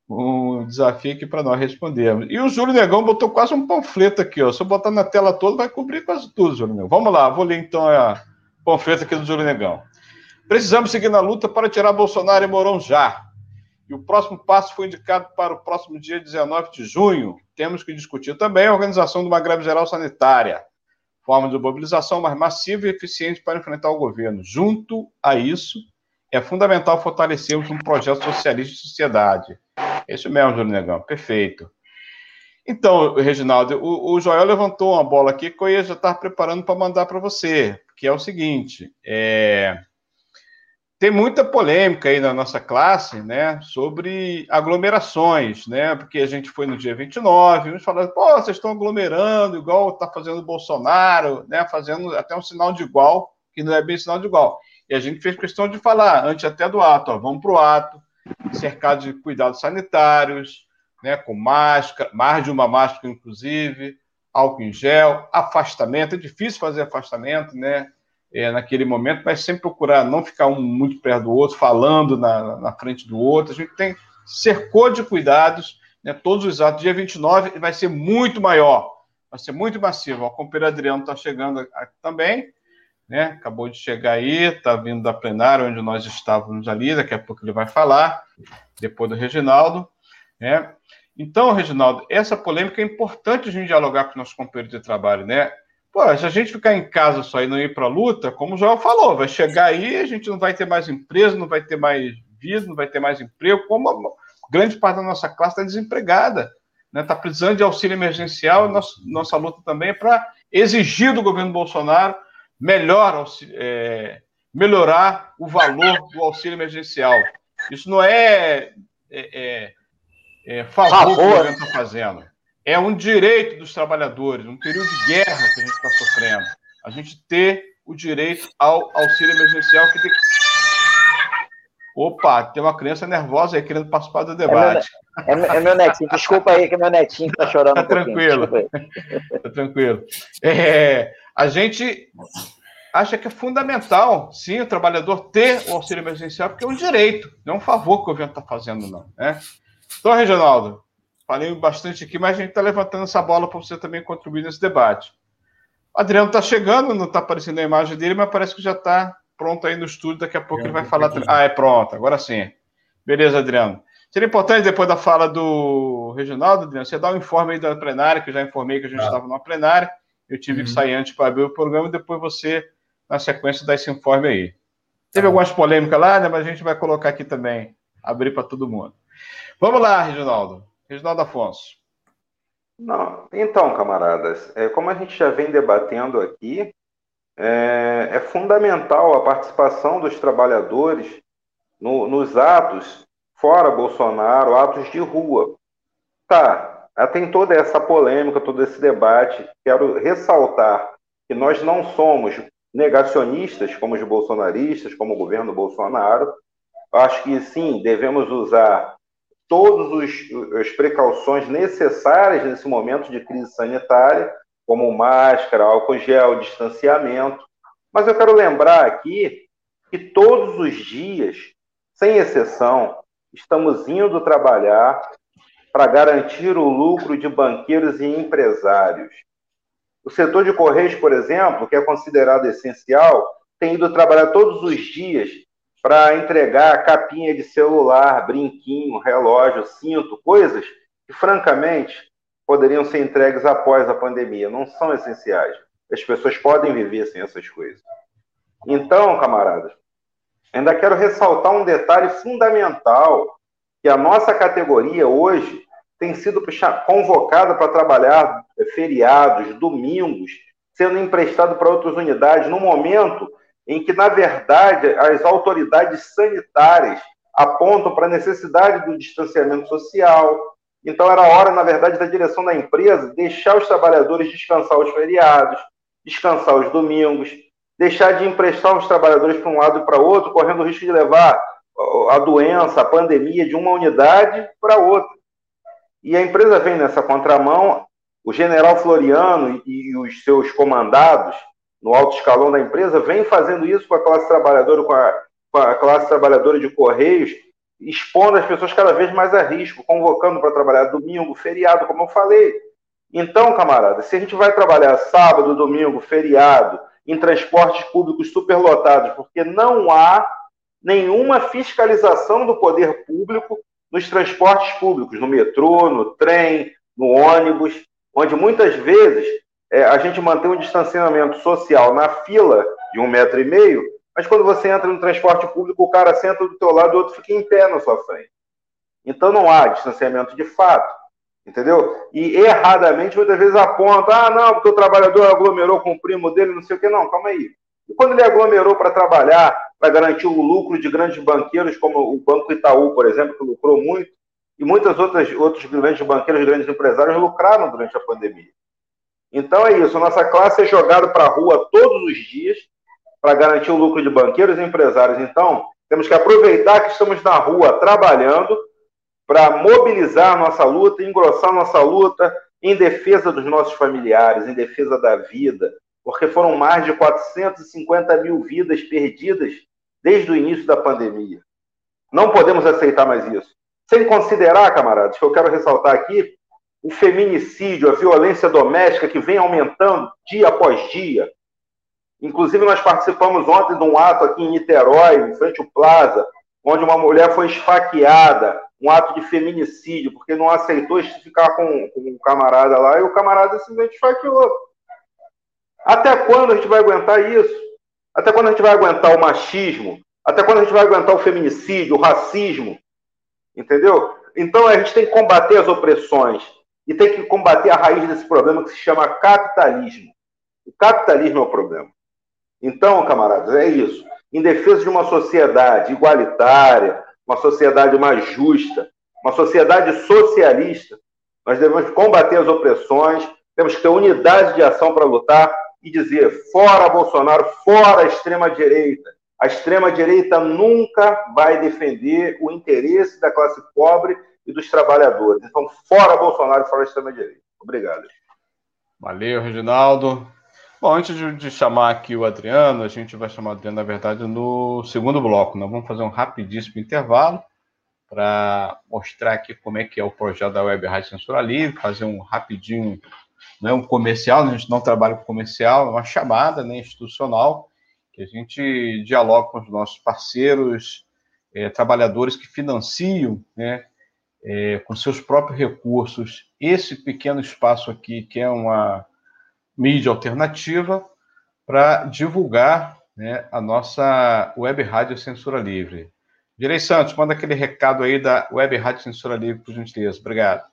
Speaker 1: um desafio aqui para nós respondermos. E o Júlio Negão botou quase um panfleto aqui, ó. Se eu botar na tela toda, vai cobrir quase tudo, Júlio Negão. Vamos lá, vou ler então a panfleto aqui do Júlio Negão. Precisamos seguir na luta para tirar Bolsonaro e Mourão já. E o próximo passo foi indicado para o próximo dia 19 de junho. Temos que discutir também a organização de uma greve geral sanitária, forma de mobilização mais massiva e eficiente para enfrentar o governo. Junto a isso, é fundamental fortalecermos um projeto socialista de sociedade isso mesmo, Júlio Negão, perfeito. Então, Reginaldo, o, o, Joel levantou uma bola aqui que eu já estar preparando para mandar para você, que é o seguinte: é, tem muita polêmica aí na nossa classe, né, sobre aglomerações, né, porque a gente foi no dia 29, uns falando, pô, vocês estão aglomerando, igual está fazendo o Bolsonaro, né, fazendo até um sinal de igual, que não é bem sinal de igual. E a gente fez questão de falar, antes até do ato, ó, vamos para o ato, cercado de cuidados sanitários, né, com máscara, mais de uma máscara, inclusive, álcool em gel, afastamento. É difícil fazer afastamento, né? É, naquele momento, mas sempre procurar não ficar um muito perto do outro, falando na, na frente do outro. A gente tem cercou de cuidados, né, todos os atos. Dia 29 vai ser muito maior, vai ser muito massivo. O companheiro Adriano está chegando aqui também né? Acabou de chegar aí, está vindo da plenária onde nós estávamos ali, daqui a pouco ele vai falar, depois do Reginaldo, né? Então, Reginaldo, essa polêmica é importante a gente dialogar com os nossos companheiros de trabalho, né? Pô, se a gente ficar em casa só e não ir para a luta, como o João falou, vai chegar aí, a gente não vai ter mais empresa, não vai ter mais vida, não vai ter mais emprego, como grande parte da nossa classe está desempregada, está né? Tá precisando de auxílio emergencial, nossa, nossa luta também é para exigir do governo Bolsonaro melhor, é, melhorar o valor do auxílio emergencial. Isso não é, é, é, é favor, favor que o governo está fazendo. É um direito dos trabalhadores, um período de guerra que a gente está sofrendo. A gente ter o direito ao auxílio emergencial que tem Opa, tem uma criança nervosa aí querendo participar do debate.
Speaker 3: É meu, é, é meu netinho, desculpa aí que meu netinho está chorando.
Speaker 1: Tá um tranquilo. Tá tranquilo. É, a gente acha que é fundamental, sim, o trabalhador ter o auxílio emergencial, porque é um direito, não é um favor que o governo está fazendo, não. Né? Então, Reginaldo, falei bastante aqui, mas a gente está levantando essa bola para você também contribuir nesse debate. O Adriano está chegando, não está aparecendo a imagem dele, mas parece que já está pronto aí no estúdio, daqui a pouco é, ele vai falar. Ah, é pronto, agora sim. Beleza, Adriano. Seria importante, depois da fala do Reginaldo, Adriano, você dar um informe aí da plenária, que eu já informei que a gente ah. estava numa plenária. Eu tive uhum. que sair antes para abrir o programa e depois você na sequência desse informe aí. Teve tá algumas polêmicas lá, né? Mas a gente vai colocar aqui também, abrir para todo mundo. Vamos lá, Reginaldo. Reginaldo Afonso.
Speaker 4: Não, então, camaradas, é, como a gente já vem debatendo aqui, é, é fundamental a participação dos trabalhadores no, nos atos fora Bolsonaro, atos de rua. Tá, tem toda essa polêmica, todo esse debate. Quero ressaltar que nós não somos negacionistas, como os bolsonaristas, como o governo Bolsonaro. Acho que sim, devemos usar todas as precauções necessárias nesse momento de crise sanitária, como máscara, álcool gel, distanciamento. Mas eu quero lembrar aqui que todos os dias, sem exceção, estamos indo trabalhar para garantir o lucro de banqueiros e empresários. O setor de Correios, por exemplo, que é considerado essencial, tem ido trabalhar todos os dias para entregar capinha de celular, brinquinho, relógio, cinto, coisas que, francamente, poderiam ser entregues após a pandemia. Não são essenciais. As pessoas podem viver sem essas coisas. Então, camaradas, ainda quero ressaltar um detalhe fundamental, que a nossa categoria hoje tem sido convocada para trabalhar é, feriados, domingos, sendo emprestado para outras unidades, no momento em que, na verdade, as autoridades sanitárias apontam para a necessidade do distanciamento social. Então, era hora, na verdade, da direção da empresa deixar os trabalhadores descansar os feriados, descansar os domingos, deixar de emprestar os trabalhadores para um lado e para outro, correndo o risco de levar a doença, a pandemia de uma unidade para outra. E a empresa vem nessa contramão, o general Floriano e os seus comandados no alto escalão da empresa vem fazendo isso com a classe trabalhadora, com a, com a classe trabalhadora de Correios, expondo as pessoas cada vez mais a risco, convocando para trabalhar domingo, feriado, como eu falei. Então, camarada, se a gente vai trabalhar sábado, domingo, feriado, em transportes públicos superlotados, porque não há nenhuma fiscalização do poder público nos transportes públicos, no metrô, no trem, no ônibus, onde muitas vezes é, a gente mantém um distanciamento social na fila de um metro e meio, mas quando você entra no transporte público, o cara senta do teu lado e o outro fica em pé na sua frente. Então não há distanciamento de fato, entendeu? E erradamente muitas vezes aponta, ah, não, porque o trabalhador aglomerou com o primo dele, não sei o que, não, calma aí. E quando ele aglomerou para trabalhar, para garantir o lucro de grandes banqueiros, como o Banco Itaú, por exemplo, que lucrou muito, e muitas outras outros grandes banqueiros, grandes empresários lucraram durante a pandemia. Então é isso, nossa classe é jogada para a rua todos os dias para garantir o lucro de banqueiros e empresários. Então, temos que aproveitar que estamos na rua trabalhando para mobilizar nossa luta, engrossar nossa luta em defesa dos nossos familiares, em defesa da vida, porque foram mais de 450 mil vidas perdidas desde o início da pandemia. Não podemos aceitar mais isso. Sem considerar, camaradas, que eu quero ressaltar aqui, o feminicídio, a violência doméstica que vem aumentando dia após dia. Inclusive, nós participamos ontem de um ato aqui em Niterói, em frente ao Plaza, onde uma mulher foi esfaqueada, um ato de feminicídio, porque não aceitou ficar com, com um camarada lá e o camarada simplesmente esfaqueou. Até quando a gente vai aguentar isso? Até quando a gente vai aguentar o machismo? Até quando a gente vai aguentar o feminicídio, o racismo? Entendeu? Então a gente tem que combater as opressões e tem que combater a raiz desse problema que se chama capitalismo. O capitalismo é o problema. Então, camaradas, é isso. Em defesa de uma sociedade igualitária, uma sociedade mais justa, uma sociedade socialista, nós devemos combater as opressões, temos que ter unidade de ação para lutar e dizer fora Bolsonaro, fora a extrema-direita. A extrema-direita nunca vai defender o interesse da classe pobre e dos trabalhadores. Então, fora Bolsonaro, fora a extrema-direita. Obrigado.
Speaker 1: Valeu, Reginaldo. Bom, antes de, de, chamar aqui o Adriano, a gente vai chamar o Adriano, na verdade, no segundo bloco. Nós vamos fazer um rapidíssimo intervalo para mostrar aqui como é que é o projeto da Web Rádio Censura Livre, fazer um rapidinho, não é um comercial, a gente não trabalha com comercial, é uma chamada né, institucional, que a gente dialoga com os nossos parceiros, é, trabalhadores que financiam, né, é, com seus próprios recursos, esse pequeno espaço aqui, que é uma mídia alternativa para divulgar né, a nossa web rádio Censura Livre. Direi Santos, manda aquele recado aí da web rádio Censura Livre, por gentileza. Obrigado.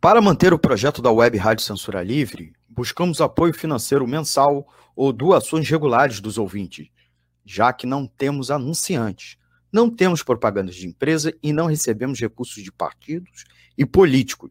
Speaker 5: Para manter o projeto da Web Rádio Censura Livre, buscamos apoio financeiro mensal ou doações regulares dos ouvintes, já que não temos anunciantes, não temos propagandas de empresa e não recebemos recursos de partidos e políticos.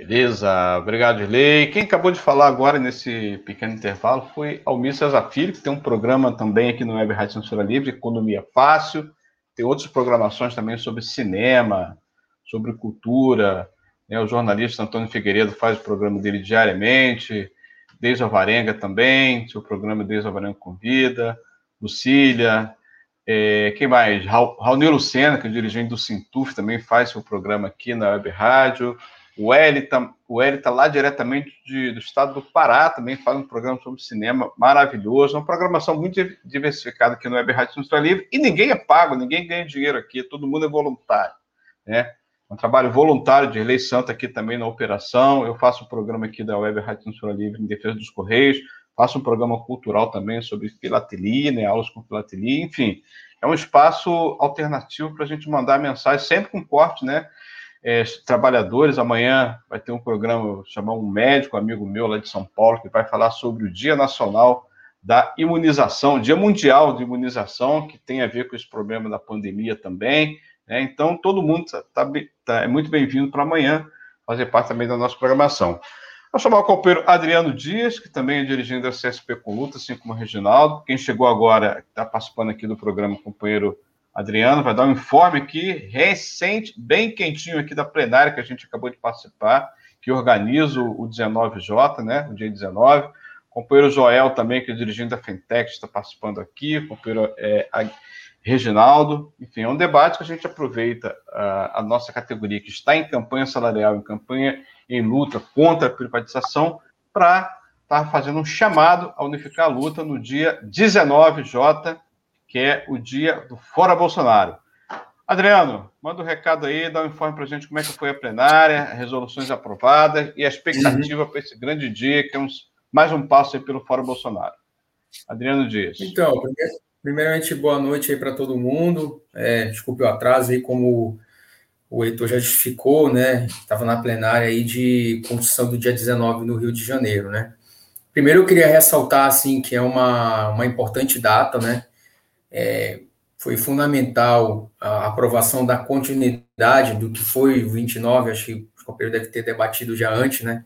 Speaker 1: Beleza, obrigado, Lei. Quem acabou de falar agora nesse pequeno intervalo foi Almir Cesar Filho, que tem um programa também aqui no Web Rádio Censura Livre, Economia Fácil. Tem outras programações também sobre cinema, sobre cultura. Né? O jornalista Antônio Figueiredo faz o programa dele diariamente. Deise Alvarenga também, seu programa Deise Alvarenga Convida. Lucília. É, quem mais? Raul Lucena, que é dirigente do Sintuf, também faz seu programa aqui na Web Rádio. O Elita, o Elita lá diretamente de, do estado do Pará também faz um programa sobre cinema maravilhoso, uma programação muito diversificada aqui no Web Rádio Censura Livre, e ninguém é pago, ninguém ganha dinheiro aqui, todo mundo é voluntário, né? Um trabalho voluntário de Relei Santa aqui também na operação, eu faço um programa aqui da Web Rádio Censura Livre em defesa dos Correios, faço um programa cultural também sobre filatelia, né, aulas com filatelia, enfim, é um espaço alternativo para a gente mandar mensagem, sempre com corte, né, é, trabalhadores. Amanhã vai ter um programa, chamar um médico amigo meu lá de São Paulo, que vai falar sobre o Dia Nacional da Imunização, Dia Mundial de Imunização, que tem a ver com esse problema da pandemia também. Né? Então, todo mundo tá, tá, tá é muito bem-vindo para amanhã fazer parte também da nossa programação. Vou chamar o companheiro Adriano Dias, que também é dirigente da CSP com Luta, assim como o Reginaldo. Quem chegou agora, está participando aqui do programa, companheiro Adriano vai dar um informe aqui, recente, bem quentinho aqui da plenária que a gente acabou de participar, que organiza o 19J, né, o dia 19. O companheiro Joel também, que é dirigente da Fintech, está participando aqui, o companheiro é, Reginaldo. Enfim, é um debate que a gente aproveita a, a nossa categoria, que está em campanha salarial, em campanha em luta contra a privatização, para estar tá fazendo um chamado a unificar a luta no dia 19J, que é o dia do Fora Bolsonaro. Adriano, manda um recado aí, dá um informe para a gente como é que foi a plenária, resoluções aprovadas e a expectativa uhum. para esse grande dia, que é um, mais um passo aí pelo Fora Bolsonaro. Adriano Dias.
Speaker 6: Então, primeiramente, boa noite aí para todo mundo. É, desculpe o atraso aí, como o Heitor já justificou, né? Estava na plenária aí de construção do dia 19 no Rio de Janeiro, né? Primeiro eu queria ressaltar assim que é uma, uma importante data, né? É, foi fundamental a aprovação da continuidade do que foi o 29, acho que o companheiro deve ter debatido já antes, né?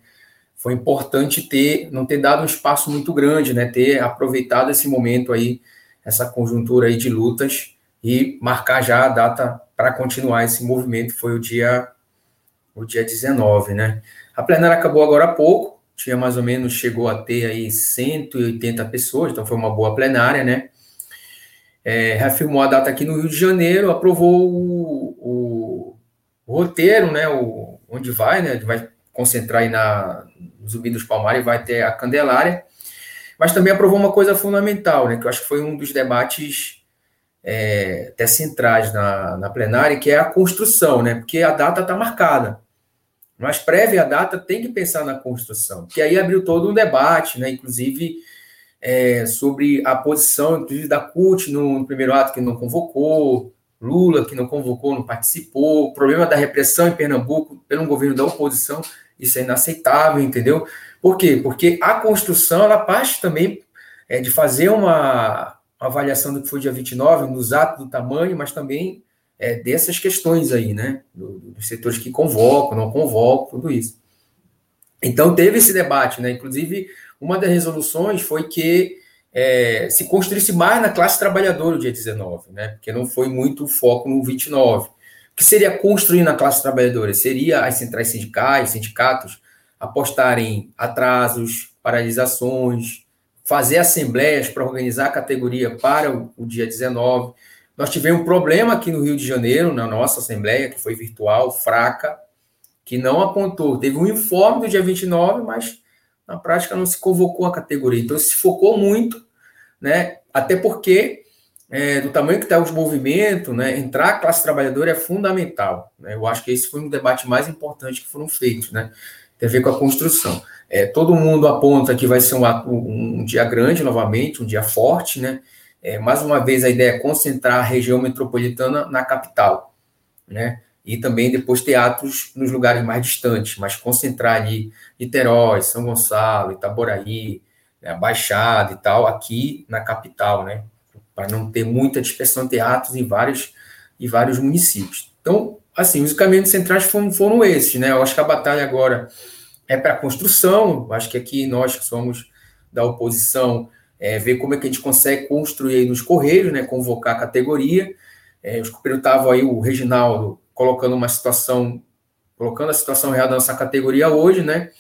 Speaker 6: Foi importante ter, não ter dado um espaço muito grande, né? Ter aproveitado esse momento aí, essa conjuntura aí de lutas e marcar já a data para continuar esse movimento, foi o dia o dia 19, né? A plenária acabou agora há pouco, tinha mais ou menos, chegou a ter aí 180 pessoas, então foi uma boa plenária, né? É, reafirmou a data aqui no Rio de Janeiro, aprovou o, o, o roteiro, né? O, onde vai, né? Vai concentrar aí na Zumbi dos Palmares e vai ter a Candelária, mas também aprovou uma coisa fundamental, né? Que eu acho que foi um dos debates é, até centrais na, na plenária, que é a construção, né? Porque a data está marcada. Mas prévia a data tem que pensar na construção, que aí abriu todo um debate, né? Inclusive é, sobre a posição, inclusive da CUT no, no, primeiro ato que não convocou, Lula que não convocou, não participou, o problema da repressão em Pernambuco pelo governo da oposição, isso é inaceitável, entendeu? Por quê? Porque a construção ela parte também é, de fazer uma, uma avaliação do que foi dia 29, nos atos do tamanho, mas também é, dessas questões aí, né? Do, dos setores que convocam, não convocam, tudo isso. Então, teve esse debate, né? Inclusive, uma das resoluções foi que é, se construísse mais na classe trabalhadora o dia 19, né? Porque não foi muito foco no 29. O que seria construir na classe trabalhadora? Seria as centrais sindicais, sindicatos, apostarem atrasos, paralisações, fazer assembleias para organizar a categoria para o, o dia 19 nós tivemos um problema aqui no Rio de Janeiro, na nossa Assembleia, que foi virtual, fraca, que não apontou. Teve um informe do dia 29, mas na prática não se convocou a categoria. Então se focou muito, né? Até porque, é, do tamanho que está os movimentos, né? Entrar a classe trabalhadora é fundamental. Né? Eu acho que esse foi um debate mais importante que foram feitos, né? Tem a ver com a construção. É, todo mundo aponta que vai ser um, um, um dia grande novamente, um dia forte, né? É, mais uma vez, a ideia é concentrar a região metropolitana na capital, né? E também depois teatros nos lugares mais distantes, mas concentrar ali Niterói, São Gonçalo, Itaboraí, né, Baixada e tal, aqui na capital, né? Para não ter muita dispersão de teatros em vários, em vários municípios. Então, assim, os caminhos centrais foram, foram esses, né? Eu acho que a batalha agora é para a construção, acho que aqui nós que somos da oposição é, ver como é que a gente consegue construir aí nos Correios, né, convocar a categoria. É, os Correios estavam aí, o Reginaldo, colocando uma situação, colocando a situação real da nossa categoria hoje, né,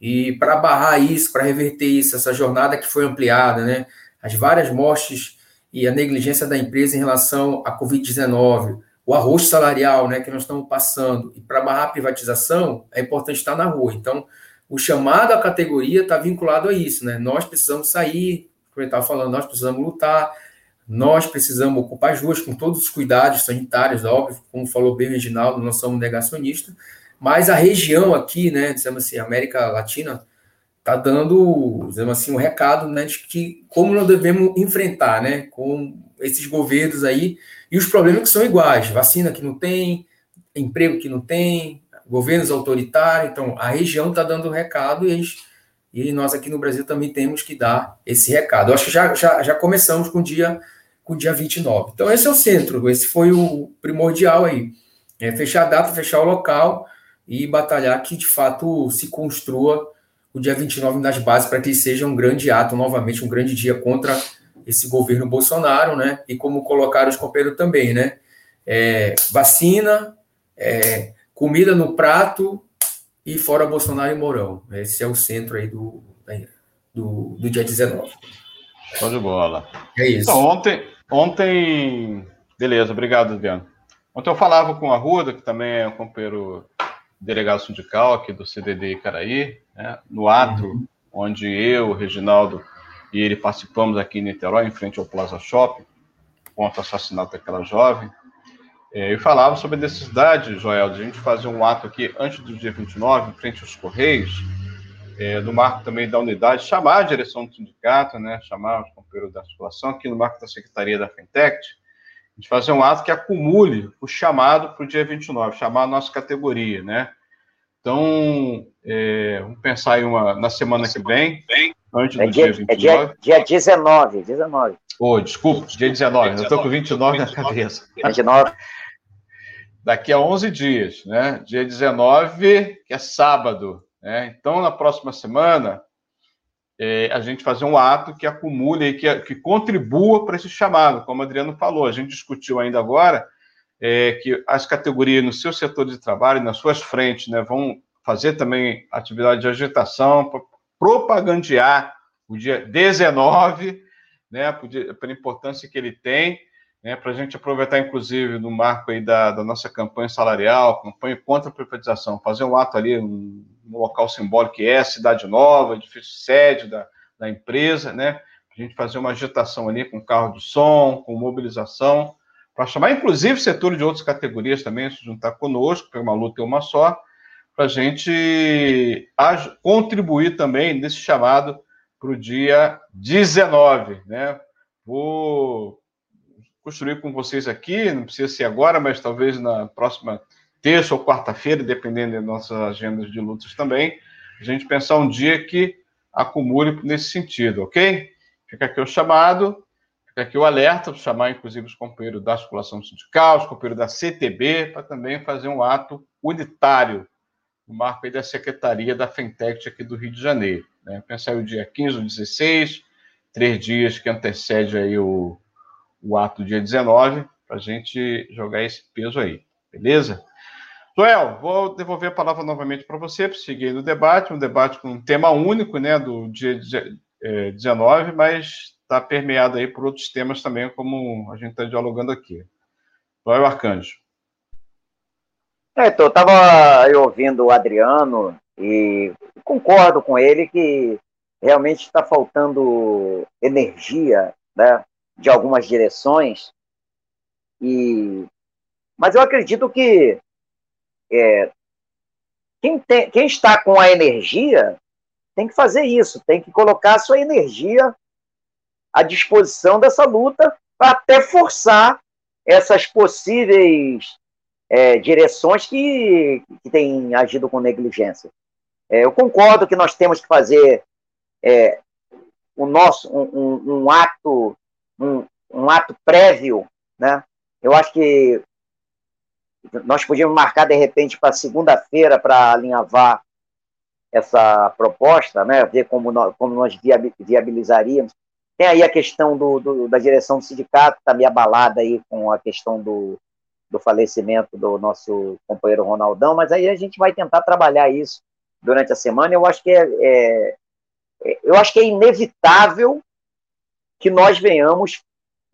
Speaker 6: e para barrar isso, para reverter isso, essa jornada que foi ampliada, né, as várias mortes e a negligência da empresa em relação à Covid-19, o arroz salarial, né, que nós estamos passando, e para barrar a privatização, é importante estar na rua. Então, o chamado à categoria está vinculado a isso, né? Nós precisamos sair, como eu estava falando, nós precisamos lutar, nós precisamos ocupar as ruas com todos os cuidados sanitários, óbvio, como falou bem o Reginaldo, nós somos negacionistas, mas a região aqui, né, dizemos assim, América Latina, está dando, dizemos assim, um recado, né, de que como nós devemos enfrentar, né, com esses governos aí, e os problemas que são iguais, vacina que não tem, emprego que não tem, governos autoritários. Então, a região está dando recado e, e, nós aqui no Brasil também temos que dar esse recado. Eu acho que já, já, já começamos com o dia o dia 29. Então, esse é o centro, esse foi o primordial aí. É fechar a data, fechar o local e batalhar que, de fato, se construa o dia 29 nas bases para que ele seja um grande ato, novamente, um grande dia contra esse governo Bolsonaro, né? E como colocaram os companheiros também, né? É, vacina, é, comida no prato e fora Bolsonaro e Mourão. Esse é o centro aí do, do, do dia 19.
Speaker 1: Show de bola.
Speaker 6: É isso.
Speaker 1: Então, ontem, ontem. Beleza, obrigado, Adriano. Ontem eu falava com a Ruda, que também é um companheiro delegado sindical aqui do CDD Icaraí, né, no ato uhum. onde eu, Reginaldo e ele participamos aqui em Niterói, em frente ao Plaza Shopping, contra o assassinato daquela jovem. É, eu falava sobre a necessidade, Joel, de a gente fazer um ato aqui antes do dia 29, em frente aos Correios, é, no marco também da unidade, chamar a direção do sindicato, né, chamar os companheiros da situação, aqui no marco da Secretaria da Fintech, gente fazer um ato que acumule o chamado para o dia 29, chamar a nossa categoria, né? Então, é, vamos pensar em uma, na semana que vem, Antes do é dia, dia 29? É dia,
Speaker 3: dia 19, 19.
Speaker 1: Oh, desculpa, dia 19, eu estou com 29 na cabeça.
Speaker 3: 29.
Speaker 1: Daqui a 11 dias, né? Dia 19, que é sábado. Né? Então, na próxima semana, é, a gente fazer um ato que acumule e que, que contribua para esse chamado, como o Adriano falou. A gente discutiu ainda agora é, que as categorias no seu setor de trabalho, nas suas frentes, né, vão fazer também atividade de agitação, para propagandear o dia 19, né, pela importância que ele tem, né, para a gente aproveitar, inclusive, no marco aí da, da, nossa campanha salarial, campanha contra a privatização, fazer um ato ali no, no local simbólico que é Cidade Nova, edifício sede da, da empresa, né, a gente fazer uma agitação ali com carro de som, com mobilização, para chamar, inclusive, setores de outras categorias também se juntar conosco, porque uma luta é uma só, para a gente contribuir também nesse chamado para o dia 19, né? Vou construir com vocês aqui, não precisa ser agora, mas talvez na próxima terça ou quarta-feira, dependendo das nossas agendas de lutas também, a gente pensar um dia que acumule nesse sentido, ok? Fica aqui o chamado, fica aqui o alerta, vou chamar inclusive os companheiros da articulação sindical, os companheiros da CTB, para também fazer um ato unitário no marco aí da Secretaria da Fintech aqui do Rio de Janeiro. Né? Pensar o dia 15 ou 16, três dias que antecede aí o, o ato dia 19, para a gente jogar esse peso aí, beleza? Joel, vou devolver a palavra novamente para você, para seguir no debate, um debate com um tema único, né, do dia 19, mas está permeado aí por outros temas também, como a gente está dialogando aqui. Joel Arcanjo.
Speaker 3: É, então, eu estava ouvindo o Adriano e concordo com ele que realmente está faltando energia né, de algumas direções. E, mas eu acredito que é, quem, tem, quem está com a energia tem que fazer isso, tem que colocar a sua energia à disposição dessa luta para até forçar essas possíveis é, direções que, que têm agido com negligência. É, eu concordo que nós temos que fazer é, o nosso um, um, um ato um, um, ato prévio, né? Eu acho que nós podíamos marcar de repente para segunda-feira para alinhavar essa proposta, né? Ver como nós, como nós viabilizaríamos. Tem aí a questão do, do da direção do sindicato, está meio abalada aí com a questão do, do falecimento do nosso companheiro Ronaldão, mas aí a gente vai tentar trabalhar isso durante a semana. Eu acho que é, é, é eu acho que é inevitável que nós venhamos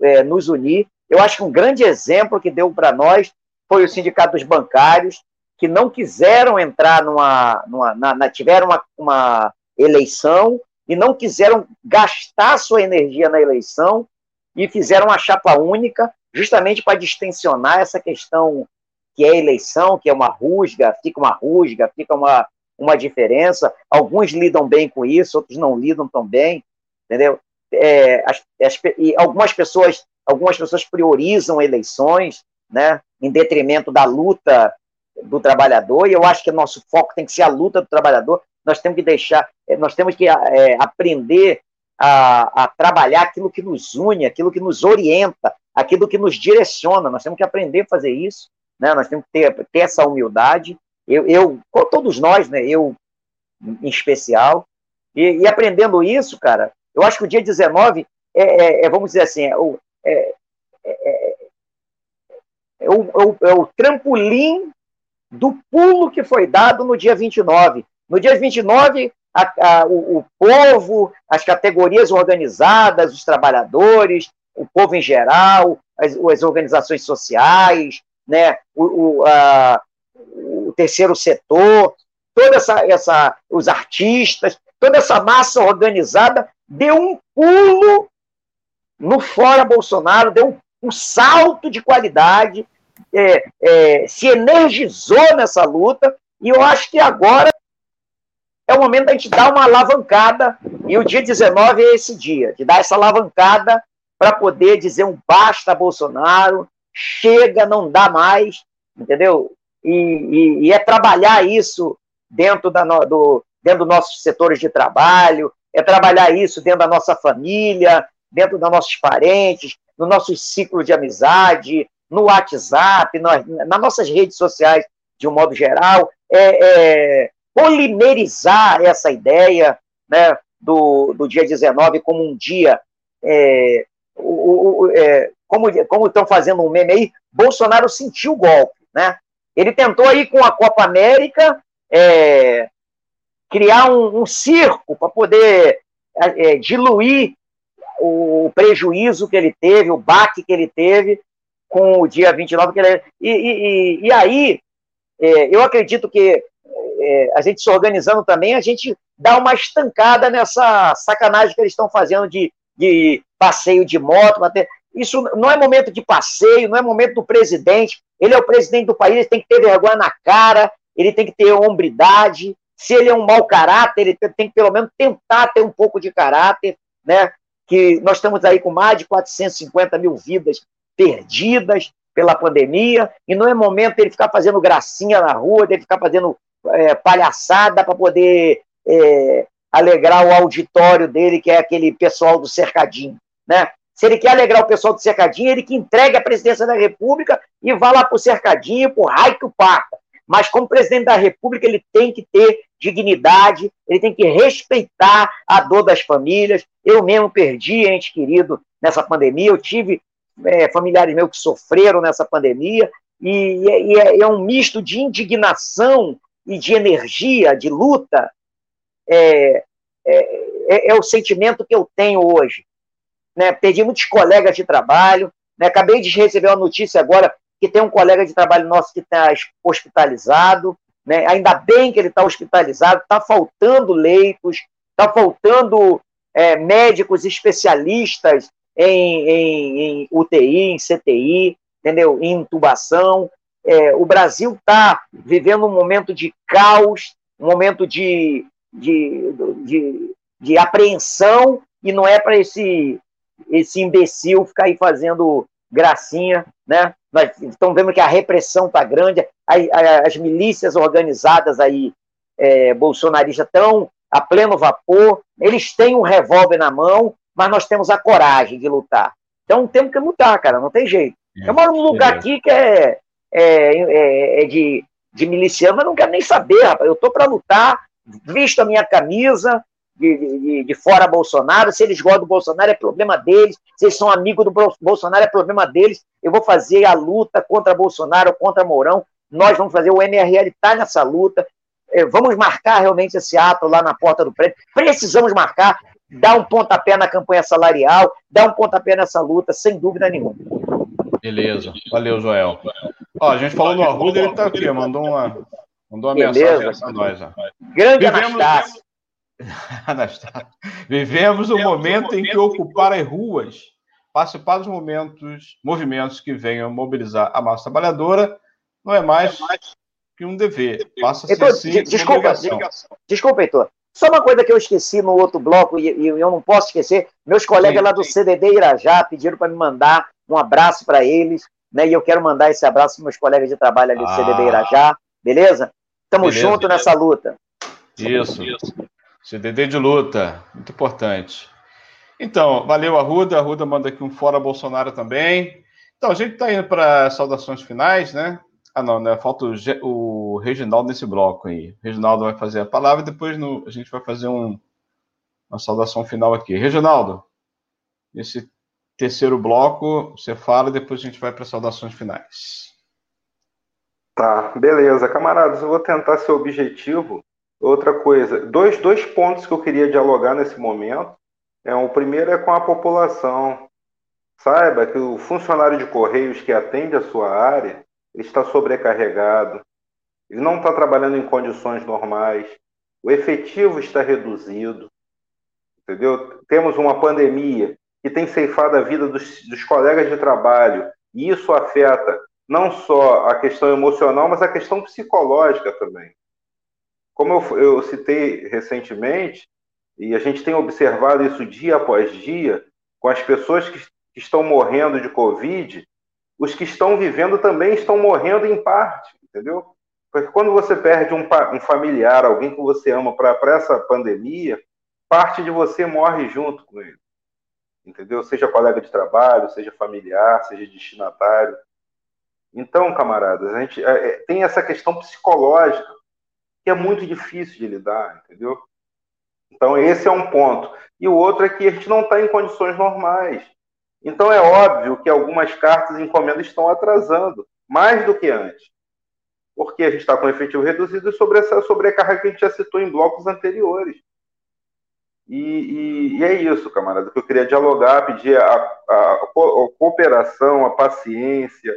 Speaker 3: é, nos unir. Eu acho que um grande exemplo que deu para nós foi o Sindicato dos Bancários, que não quiseram entrar numa. numa na, na, tiveram uma, uma eleição e não quiseram gastar sua energia na eleição e fizeram uma chapa única justamente para distensionar essa questão que é eleição, que é uma rusga, fica uma rusga, fica uma, uma diferença. Alguns lidam bem com isso, outros não lidam tão bem, entendeu? É, as, as, e algumas pessoas, algumas pessoas priorizam eleições, né, em detrimento da luta do trabalhador. E eu acho que nosso foco tem que ser a luta do trabalhador. Nós temos que deixar, é, nós temos que é, aprender a, a trabalhar aquilo que nos une, aquilo que nos orienta, aquilo que nos direciona. Nós temos que aprender a fazer isso, né? Nós temos que ter, ter essa humildade. Eu, eu, todos nós, né? Eu em especial. E, e, aprendendo isso, cara, eu acho que o dia 19 é, é, é vamos dizer assim, é o, é, é, é o, é, o, trampolim do pulo que foi dado no dia 29. No dia 29, a, a, o, o povo, as categorias organizadas, os trabalhadores, o povo em geral, as, as organizações sociais, né, o, o, a, o terceiro setor, toda essa, essa, os artistas, toda essa massa organizada deu um pulo no fora Bolsonaro, deu um, um salto de qualidade, é, é, se energizou nessa luta, e eu acho que agora é o momento da gente dar uma alavancada, e o dia 19 é esse dia, de dar essa alavancada para poder dizer um basta Bolsonaro, chega, não dá mais, entendeu? E, e, e é trabalhar isso dentro, da, do, dentro dos nossos setores de trabalho, é trabalhar isso dentro da nossa família, dentro dos nossos parentes, no nosso ciclo de amizade, no WhatsApp, nas nossas redes sociais de um modo geral, é, é, polimerizar essa ideia né, do, do dia 19 como um dia, é, o, o, é, como, como estão fazendo um meme aí, Bolsonaro sentiu o golpe, né? Ele tentou aí com a Copa América é, criar um, um circo para poder é, diluir o prejuízo que ele teve, o baque que ele teve com o dia 29. Que ele, e, e, e aí, é, eu acredito que é, a gente se organizando também, a gente dá uma estancada nessa sacanagem que eles estão fazendo de, de passeio de moto. Isso não é momento de passeio, não é momento do presidente. Ele é o presidente do país, ele tem que ter vergonha na cara, ele tem que ter hombridade. Se ele é um mau caráter, ele tem que pelo menos tentar ter um pouco de caráter, né? Que nós estamos aí com mais de 450 mil vidas perdidas pela pandemia, e não é momento dele ficar fazendo gracinha na rua, dele ficar fazendo é, palhaçada para poder é, alegrar o auditório dele, que é aquele pessoal do cercadinho, né? Se ele quer alegrar o pessoal do cercadinho, ele que entregue a presidência da República e vá lá para o cercadinho, por raio que o parta. Mas como presidente da República, ele tem que ter dignidade, ele tem que respeitar a dor das famílias. Eu mesmo perdi ente querido nessa pandemia, eu tive é, familiares meus que sofreram nessa pandemia, e, e é, é, um misto de indignação e de energia, de luta, é, é, é, é, o sentimento que eu tenho hoje. Né? Perdi muitos colegas de trabalho, né? acabei de receber uma notícia agora que tem um colega de trabalho nosso que está hospitalizado, né? ainda bem que ele está hospitalizado, está faltando leitos, está faltando é, médicos especialistas em, em, em, UTI, em CTI, entendeu? em intubação. É, o Brasil está vivendo um momento de caos, um momento de, de, de, de apreensão, e não é para esse, esse imbecil ficar aí fazendo gracinha, né? Nós estamos vendo que a repressão está grande, as, milícias organizadas aí, é, bolsonaristas, estão a pleno vapor, eles têm um revólver na mão, mas nós temos a coragem de lutar. Então temos que lutar, cara, não tem jeito. É, eu moro num lugar é. aqui que é, é, é, é de, de miliciano, mas não quero nem saber, rapaz. Eu estou para lutar, visto a minha camisa, de, de, de, fora Bolsonaro. Se eles gostam do Bolsonaro, é problema deles. Se eles são amigos do Bolsonaro, é problema deles. Eu vou fazer a luta contra Bolsonaro, contra Mourão. Nós vamos fazer, o MRL está nessa luta. É, vamos marcar realmente esse ato lá na porta do prédio. Precisamos marcar, dar um pontapé na campanha salarial, dar um pontapé nessa luta, sem dúvida nenhuma.
Speaker 1: Beleza. Valeu, Joel. Ó, a gente falou do Arruda, ele está aqui, mandou uma, mandou uma mensagem para nós. Ó.
Speaker 3: Grande Vivemos... Anastácio.
Speaker 1: Anastácio. Vivemos um momento em que ocupar as ruas, participar dos momentos, movimentos que venham mobilizar a massa trabalhadora, não é mais que um dever. Passa a ser
Speaker 3: desculpa, desculpa, Heitor. Só uma coisa que eu esqueci no outro bloco, e, e eu não posso esquecer, meus colegas sim, lá do sim. CDD Irajá pediram para me mandar um abraço para eles, né? E eu quero mandar esse abraço para meus colegas de trabalho ali do ah. CDD Irajá, beleza? Tamo beleza, junto beleza. nessa luta.
Speaker 1: Isso. Isso. CDD de luta, muito importante. Então, valeu, Arruda. Arruda manda aqui um fora Bolsonaro também. Então, a gente está indo para saudações finais, né? Ah, não, né? Falta o, o Reginaldo nesse bloco aí. O Reginaldo vai fazer a palavra e depois no, a gente vai fazer um, uma saudação final aqui. Reginaldo, esse terceiro bloco você fala e depois a gente vai para saudações finais.
Speaker 4: Tá, beleza. Camaradas, eu vou tentar ser objetivo Outra coisa, dois, dois pontos que eu queria dialogar nesse momento. É, o primeiro é com a população. Saiba que o funcionário de Correios que atende a sua área está sobrecarregado, ele não está trabalhando em condições normais, o efetivo está reduzido, entendeu? Temos uma pandemia que tem ceifado a vida dos, dos colegas de trabalho, e isso afeta não só a questão emocional, mas a questão psicológica também. Como eu, eu citei recentemente, e a gente tem observado isso dia após dia, com as pessoas que, que estão morrendo de Covid, os que estão vivendo também estão morrendo em parte, entendeu? Porque quando você perde um, um familiar, alguém que você ama para essa pandemia, parte de você morre junto com ele. Entendeu? Seja colega de trabalho, seja familiar, seja destinatário. Então, camaradas, a gente é, é tem essa questão psicológica que é muito difícil de lidar, entendeu? Então, esse é um ponto. E o outro é que a gente não está em condições normais. Então, é óbvio que algumas cartas e encomendas estão atrasando, mais do que antes. Porque a gente está com efetivo reduzido sobre essa sobrecarga que a gente já citou em blocos anteriores. E, e, e é isso, camarada, que eu queria dialogar, pedir a, a, a cooperação, a paciência,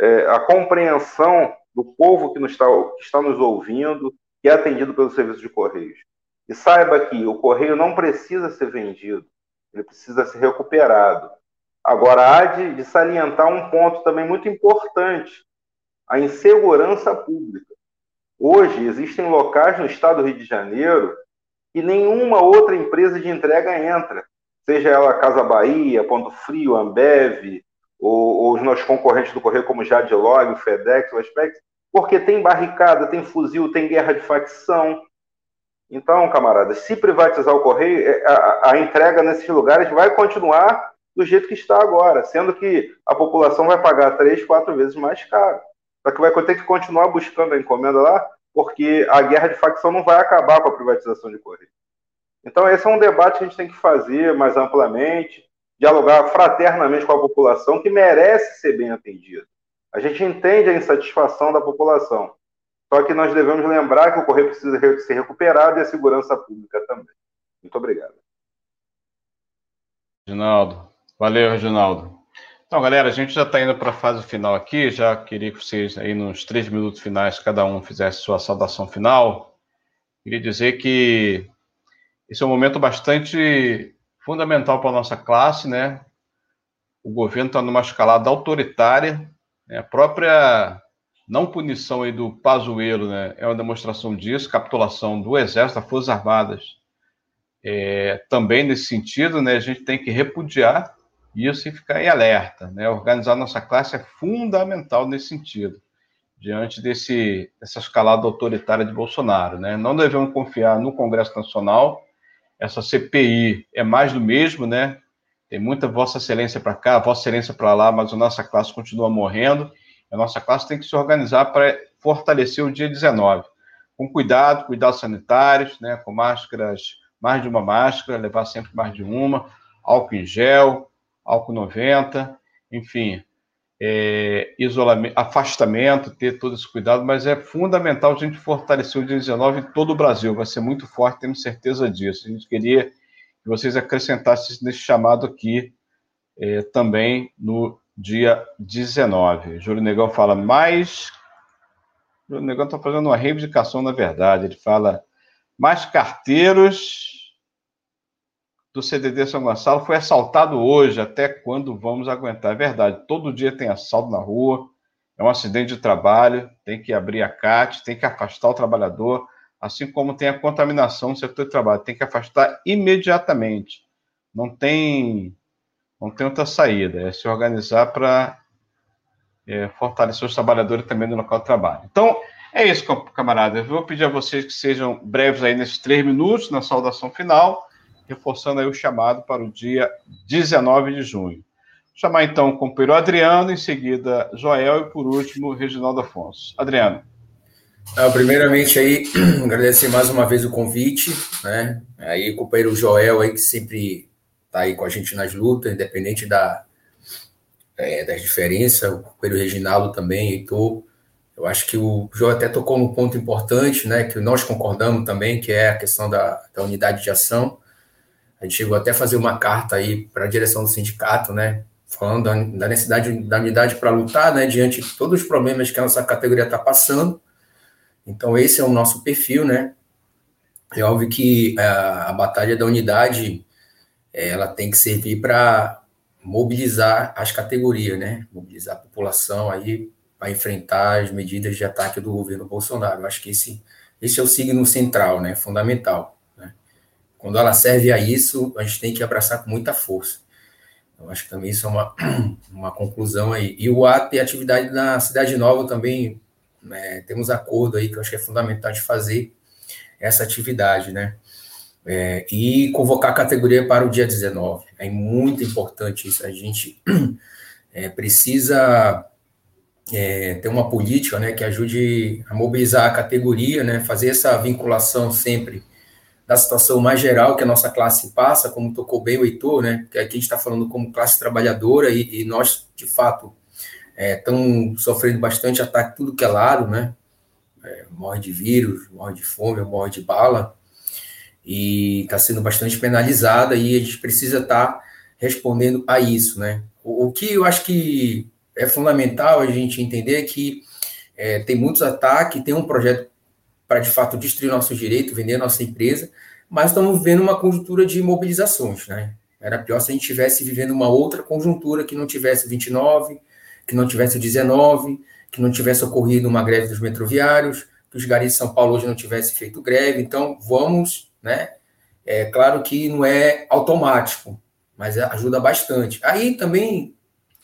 Speaker 4: é, a compreensão do povo que, nos está, que está nos ouvindo, que é atendido pelo serviço de Correios. E saiba que o correio não precisa ser vendido, ele precisa ser recuperado. Agora, há de, de salientar um ponto também muito importante: a insegurança pública. Hoje, existem locais no estado do Rio de Janeiro que nenhuma outra empresa de entrega entra, seja ela Casa Bahia, Ponto Frio, Ambev, os nossos concorrentes do Correio, como Jadlog, FedEx, o porque tem barricada, tem fuzil, tem guerra de facção, então, camaradas, se privatizar o correio, é, a, a, entrega nesses lugares vai continuar do jeito que está agora, sendo que a população vai pagar três, quatro vezes mais caro. Só que vai ter que continuar buscando a encomenda lá, porque a guerra de facção não vai acabar com a privatização de correio. Então, esse é um debate que a gente tem que fazer mais amplamente, dialogar fraternamente com a população, que merece ser bem atendida. A gente entende a insatisfação da população, só que nós devemos lembrar que o correio precisa ser recuperado e a segurança pública também. Muito obrigado.
Speaker 1: Reginaldo. Valeu, Reginaldo. Então, galera, a gente já está indo para a fase final aqui. Já queria que vocês, aí nos três minutos finais, cada um fizesse sua saudação final. Queria dizer que esse é um momento bastante fundamental para a nossa classe, né? O governo está numa escalada autoritária. Né? A própria não punição aí do Pazuello, né, é uma demonstração disso, capitulação do Exército, das Forças Armadas, é, também nesse sentido, né, a gente tem que repudiar isso e ficar em alerta, né, organizar nossa classe é fundamental nesse sentido, diante desse, dessa escalada autoritária de Bolsonaro, né, não devemos confiar no Congresso Nacional, essa CPI é mais do mesmo, né, tem muita Vossa Excelência para cá, Vossa Excelência para lá, mas a nossa classe continua morrendo, a nossa classe tem que se organizar para fortalecer o dia 19, com cuidado, cuidados sanitários, né, com máscaras, mais de uma máscara, levar sempre mais de uma, álcool em gel, álcool 90, enfim, é, isolamento, afastamento, ter todo esse cuidado, mas é fundamental a gente fortalecer o dia 19 em todo o Brasil, vai ser muito forte, temos certeza disso. A gente queria que vocês acrescentassem nesse chamado aqui é, também no dia 19. Júlio Negão fala mais. Júlio Negão está fazendo uma reivindicação, na verdade. Ele fala mais carteiros do CDD São Gonçalo foi assaltado hoje. Até quando vamos aguentar? É verdade. Todo dia tem assalto na rua. É um acidente de trabalho. Tem que abrir a CAT, tem que afastar o trabalhador. Assim como tem a contaminação no setor de trabalho. Tem que afastar imediatamente. Não tem não tem outra saída, é se organizar para é, fortalecer os trabalhadores também no local de trabalho. Então, é isso, camarada. Eu vou pedir a vocês que sejam breves aí nesses três minutos, na saudação final, reforçando aí o chamado para o dia 19 de junho. Chamar então o companheiro Adriano, em seguida Joel e por último Reginaldo Afonso. Adriano.
Speaker 6: Ah, primeiramente aí, agradecer mais uma vez o convite, né? Aí, companheiro Joel aí que sempre tá aí com a gente nas lutas, independente da, é, das diferenças, o Pedro Reginaldo também, Heitor. Eu acho que o João até tocou num ponto importante, né, que nós concordamos também, que é a questão da, da unidade de ação. A gente chegou até a fazer uma carta aí para a direção do sindicato, né, falando da, da necessidade da unidade para lutar, né, diante de todos os problemas que a nossa categoria está passando. Então, esse é o nosso perfil, né. É óbvio que a, a batalha da unidade ela tem que servir para mobilizar as categorias, né? Mobilizar a população aí para enfrentar as medidas de ataque do governo Bolsonaro. Eu acho que esse, esse é o signo central, né? Fundamental. Quando ela serve a isso, a gente tem que abraçar com muita força. Eu acho que também isso é uma, uma conclusão aí. E o ato e a atividade na Cidade Nova também, né, temos acordo aí que eu acho que é fundamental de fazer essa atividade, né? é, e convocar a categoria para o dia 19. É muito importante isso. A gente é, precisa é, ter uma política né, que ajude a mobilizar a categoria, né, fazer essa vinculação sempre da situação mais geral que a nossa classe passa, como tocou bem o Heitor, né, que aqui a gente está falando como classe trabalhadora e, e nós, de fato, estamos é, sofrendo bastante ataque tudo que é lado, né, é, morre de vírus, morre de fome, morre de bala, e está sendo bastante penalizada e a gente precisa estar tá respondendo a isso, né? O, o, que eu acho que é fundamental a gente entender é que é, tem muitos ataques, tem um projeto para de fato destruir nosso direito, vender nossa empresa, mas estamos vivendo uma conjuntura de mobilizações, né? Era pior se a gente estivesse vivendo uma outra conjuntura que não tivesse 29, que não tivesse 19, que não tivesse ocorrido uma greve dos metroviários, que os garis de São Paulo hoje não tivessem feito greve. Então, vamos né? É claro que não é automático, mas ajuda bastante. Aí também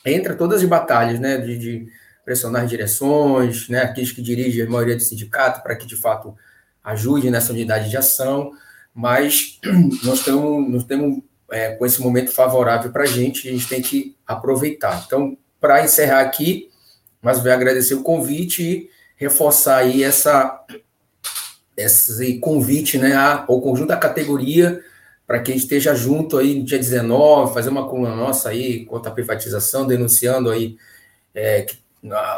Speaker 6: entra todas as batalhas, né? De, de pressionar as direções, né? Aqueles que dirigem a maioria do sindicato para que de fato ajude nessa unidade de ação. Mas nós estamos, nós temos é, com esse momento favorável para a gente, a gente tem que aproveitar. Então, para encerrar aqui, mas vou agradecer o convite e reforçar aí essa esse convite né, ao conjunto da categoria para que a gente esteja junto aí no dia 19, fazer uma coluna nossa aí contra a privatização, denunciando aí é, que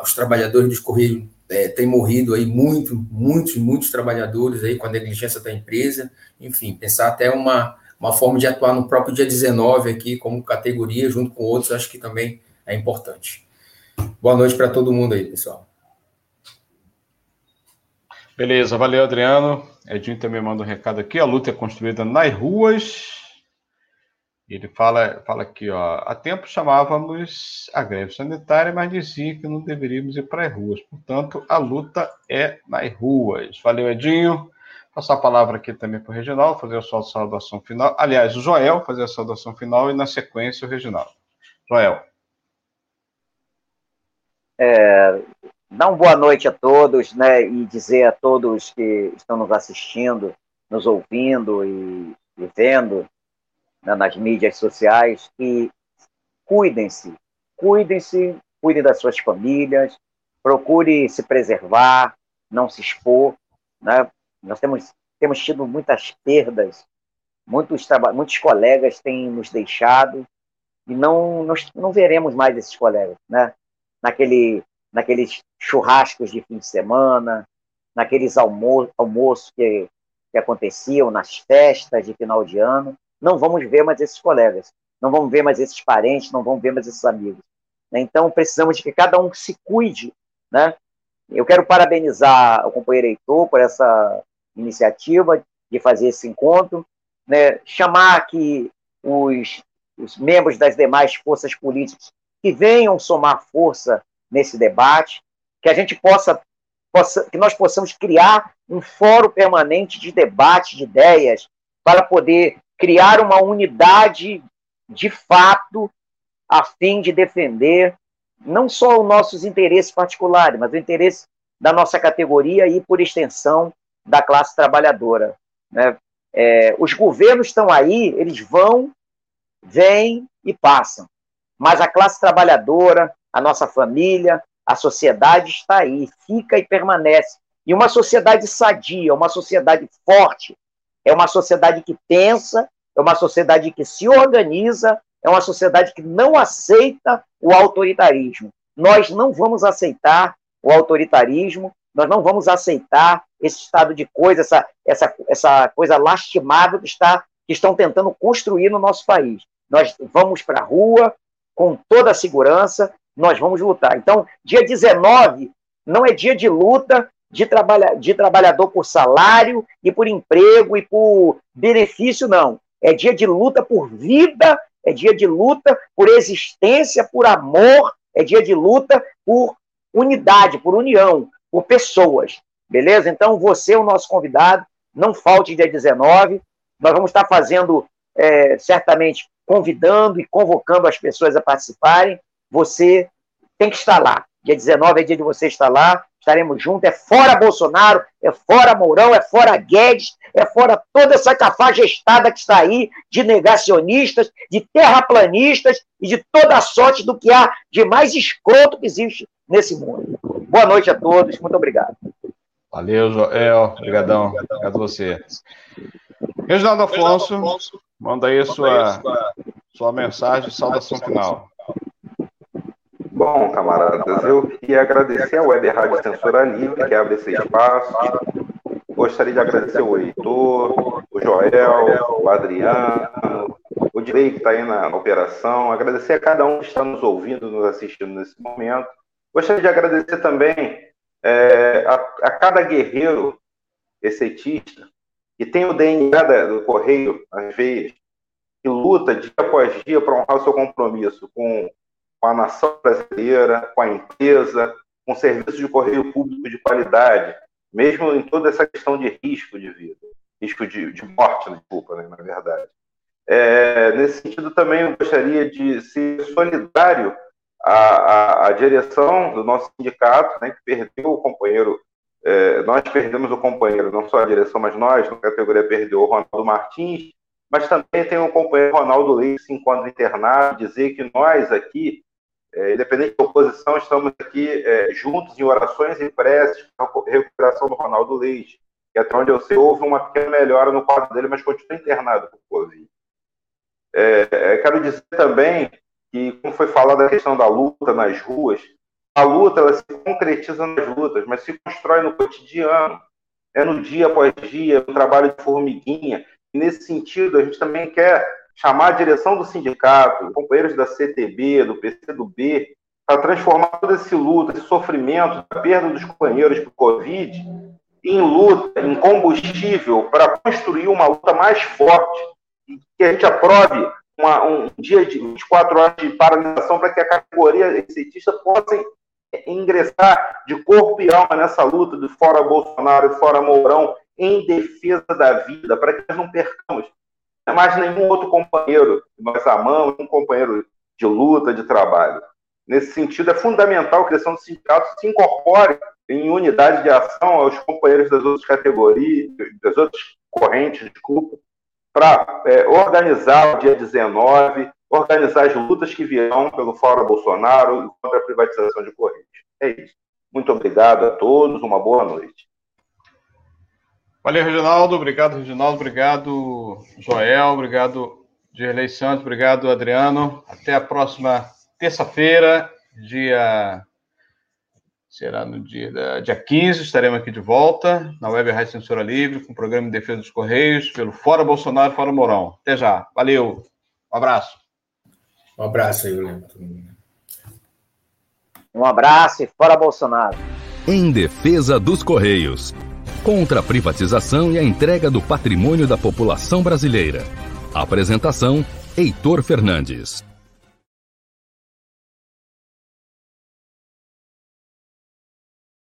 Speaker 6: os trabalhadores dos Correios é, têm morrido aí muito, muitos, muitos trabalhadores aí com a negligência da empresa, enfim, pensar até uma, uma forma de atuar no próprio dia 19 aqui como categoria, junto com outros, acho que também é importante. Boa noite para todo mundo aí, pessoal.
Speaker 1: Beleza, valeu, Adriano. Edinho também manda um recado aqui. A luta é construída nas ruas. Ele fala, fala aqui, ó. Há tempo chamávamos a greve sanitária, mas dizia que não deveríamos ir para as ruas. Portanto, a luta é nas ruas. Valeu, Edinho. Passar a palavra aqui também para o Reginaldo, fazer a sua saudação final. Aliás, o Joel fazer a saudação final e, na sequência, o Reginaldo. Joel.
Speaker 3: É, uma boa noite a todos, né, e dizer a todos que estão nos assistindo, nos ouvindo e, e vendo né, nas mídias sociais que cuidem-se, cuidem-se, cuidem das suas famílias, procure se preservar, não se expor, né? Nós temos temos tido muitas perdas, muitos muitos colegas têm nos deixado e não nós não veremos mais esses colegas, né? Naquele naqueles churrascos de fim de semana, naqueles almo almoços que, que aconteciam nas festas de final de ano. Não vamos ver mais esses colegas, não vamos ver mais esses parentes, não vamos ver mais esses amigos. Então, precisamos de que cada um se cuide. Né? Eu quero parabenizar o companheiro Heitor por essa iniciativa de fazer esse encontro, né? chamar aqui os, os membros das demais forças políticas que venham somar força nesse debate, que a gente possa, possa que nós possamos criar um fórum permanente de debate de ideias para poder criar uma unidade de fato a fim de defender não só os nossos interesses particulares, mas o interesse da nossa categoria e, por extensão, da classe trabalhadora. Né? É, os governos estão aí, eles vão, vêm e passam. Mas a classe trabalhadora, a nossa família, a sociedade está aí, fica e permanece. E uma sociedade sadia, uma sociedade forte, é uma sociedade que pensa, é uma sociedade que se organiza, é uma sociedade que não aceita o autoritarismo. Nós não vamos aceitar o autoritarismo, nós não vamos aceitar esse estado de coisa, essa, essa, essa coisa lastimável que, está, que estão tentando construir no nosso país. Nós vamos para a rua com toda a segurança, nós vamos lutar. Então, dia 19 não é dia de luta de, trabalha, de trabalhador por salário e por emprego e por benefício, não. É dia de luta por vida, é dia de luta por existência, por amor, é dia de luta por unidade, por união, por pessoas. Beleza? Então, você é o nosso convidado. Não falte dia 19. Nós vamos estar fazendo, é, certamente, convidando e convocando as pessoas a participarem você tem que estar lá. Dia 19 é dia de você estar lá estaremos juntos. É fora Bolsonaro, é fora Mourão, é fora Guedes, é fora toda essa cafajestada que está aí de negacionistas, de terraplanistas e de toda a sorte do que há de mais escroto que existe nesse mundo. Boa noite a todos, muito obrigado.
Speaker 1: Valeu, Joel. Obrigadão. Obrigado a você. Reginaldo Afonso, manda aí a sua, sua mensagem, saudação final.
Speaker 4: Bom, camaradas, eu queria agradecer a Web Rádio Censura Livre, que abre esse espaço. Gostaria de agradecer o Heitor, o Joel, o Adriano, o Direi, que está aí na operação. Agradecer a cada um que está nos ouvindo, nos assistindo nesse momento. Gostaria de agradecer também é, a, a, cada guerreiro exceitista que tem o DNA do Correio às veias, que luta dia após dia para honrar o seu compromisso com com a nação brasileira, com a empresa, com serviços de correio público de qualidade, mesmo em toda essa questão de risco de vida, risco de, de morte, desculpa, né, na verdade. É, nesse sentido, também eu gostaria de ser solidário à, à, à direção do nosso sindicato, né, que perdeu o companheiro, é, nós perdemos o companheiro, não só a direção, mas nós, na categoria, perdeu o Ronaldo Martins, mas também tem o companheiro Ronaldo Leite se encontra internado, dizer que nós aqui é, independente da oposição, estamos aqui é, juntos em orações e preces para a recuperação do Ronaldo Leite, que até onde eu sei houve uma pequena melhora no quadro dele, mas continua internado por Covid. É, é, quero dizer também que, como foi falado a questão da luta nas ruas, a luta ela se concretiza nas lutas, mas se constrói no cotidiano, é no dia após dia, no trabalho de formiguinha. E nesse sentido, a gente também quer chamar a direção do sindicato, companheiros da CTB, do PCdoB, para transformar todo esse luto, esse sofrimento, a perda dos companheiros por Covid, em luta, em combustível para construir uma luta mais forte, que a gente aprove uma, um dia de 24 horas de paralisação para que a categoria exitista possa ingressar de corpo e alma nessa luta de fora Bolsonaro e fora Mourão em defesa da vida, para que nós não percamos mais nenhum outro companheiro que nós amamos, um companheiro de luta, de trabalho. Nesse sentido, é fundamental que a questão do sindicato se incorpore em unidade de ação aos companheiros das outras categorias, das outras correntes, desculpa, para é, organizar o dia 19, organizar as lutas que virão pelo Fórum Bolsonaro e contra a privatização de Correios. É isso. Muito obrigado a todos, uma boa noite.
Speaker 1: Valeu, Reginaldo. Obrigado, Reginaldo. Obrigado, Joel. Obrigado, Gerlei Santos. Obrigado, Adriano. Até a próxima terça-feira, dia. Será no dia, dia 15, estaremos aqui de volta na Web Rádio Censura Livre, com o programa de defesa dos Correios, pelo Fora Bolsonaro, Fora Mourão. Até já. Valeu. Um abraço.
Speaker 6: Um abraço aí.
Speaker 3: Um abraço e fora Bolsonaro.
Speaker 2: Em defesa dos Correios contra a privatização e a entrega do patrimônio da população brasileira. Apresentação: Heitor Fernandes.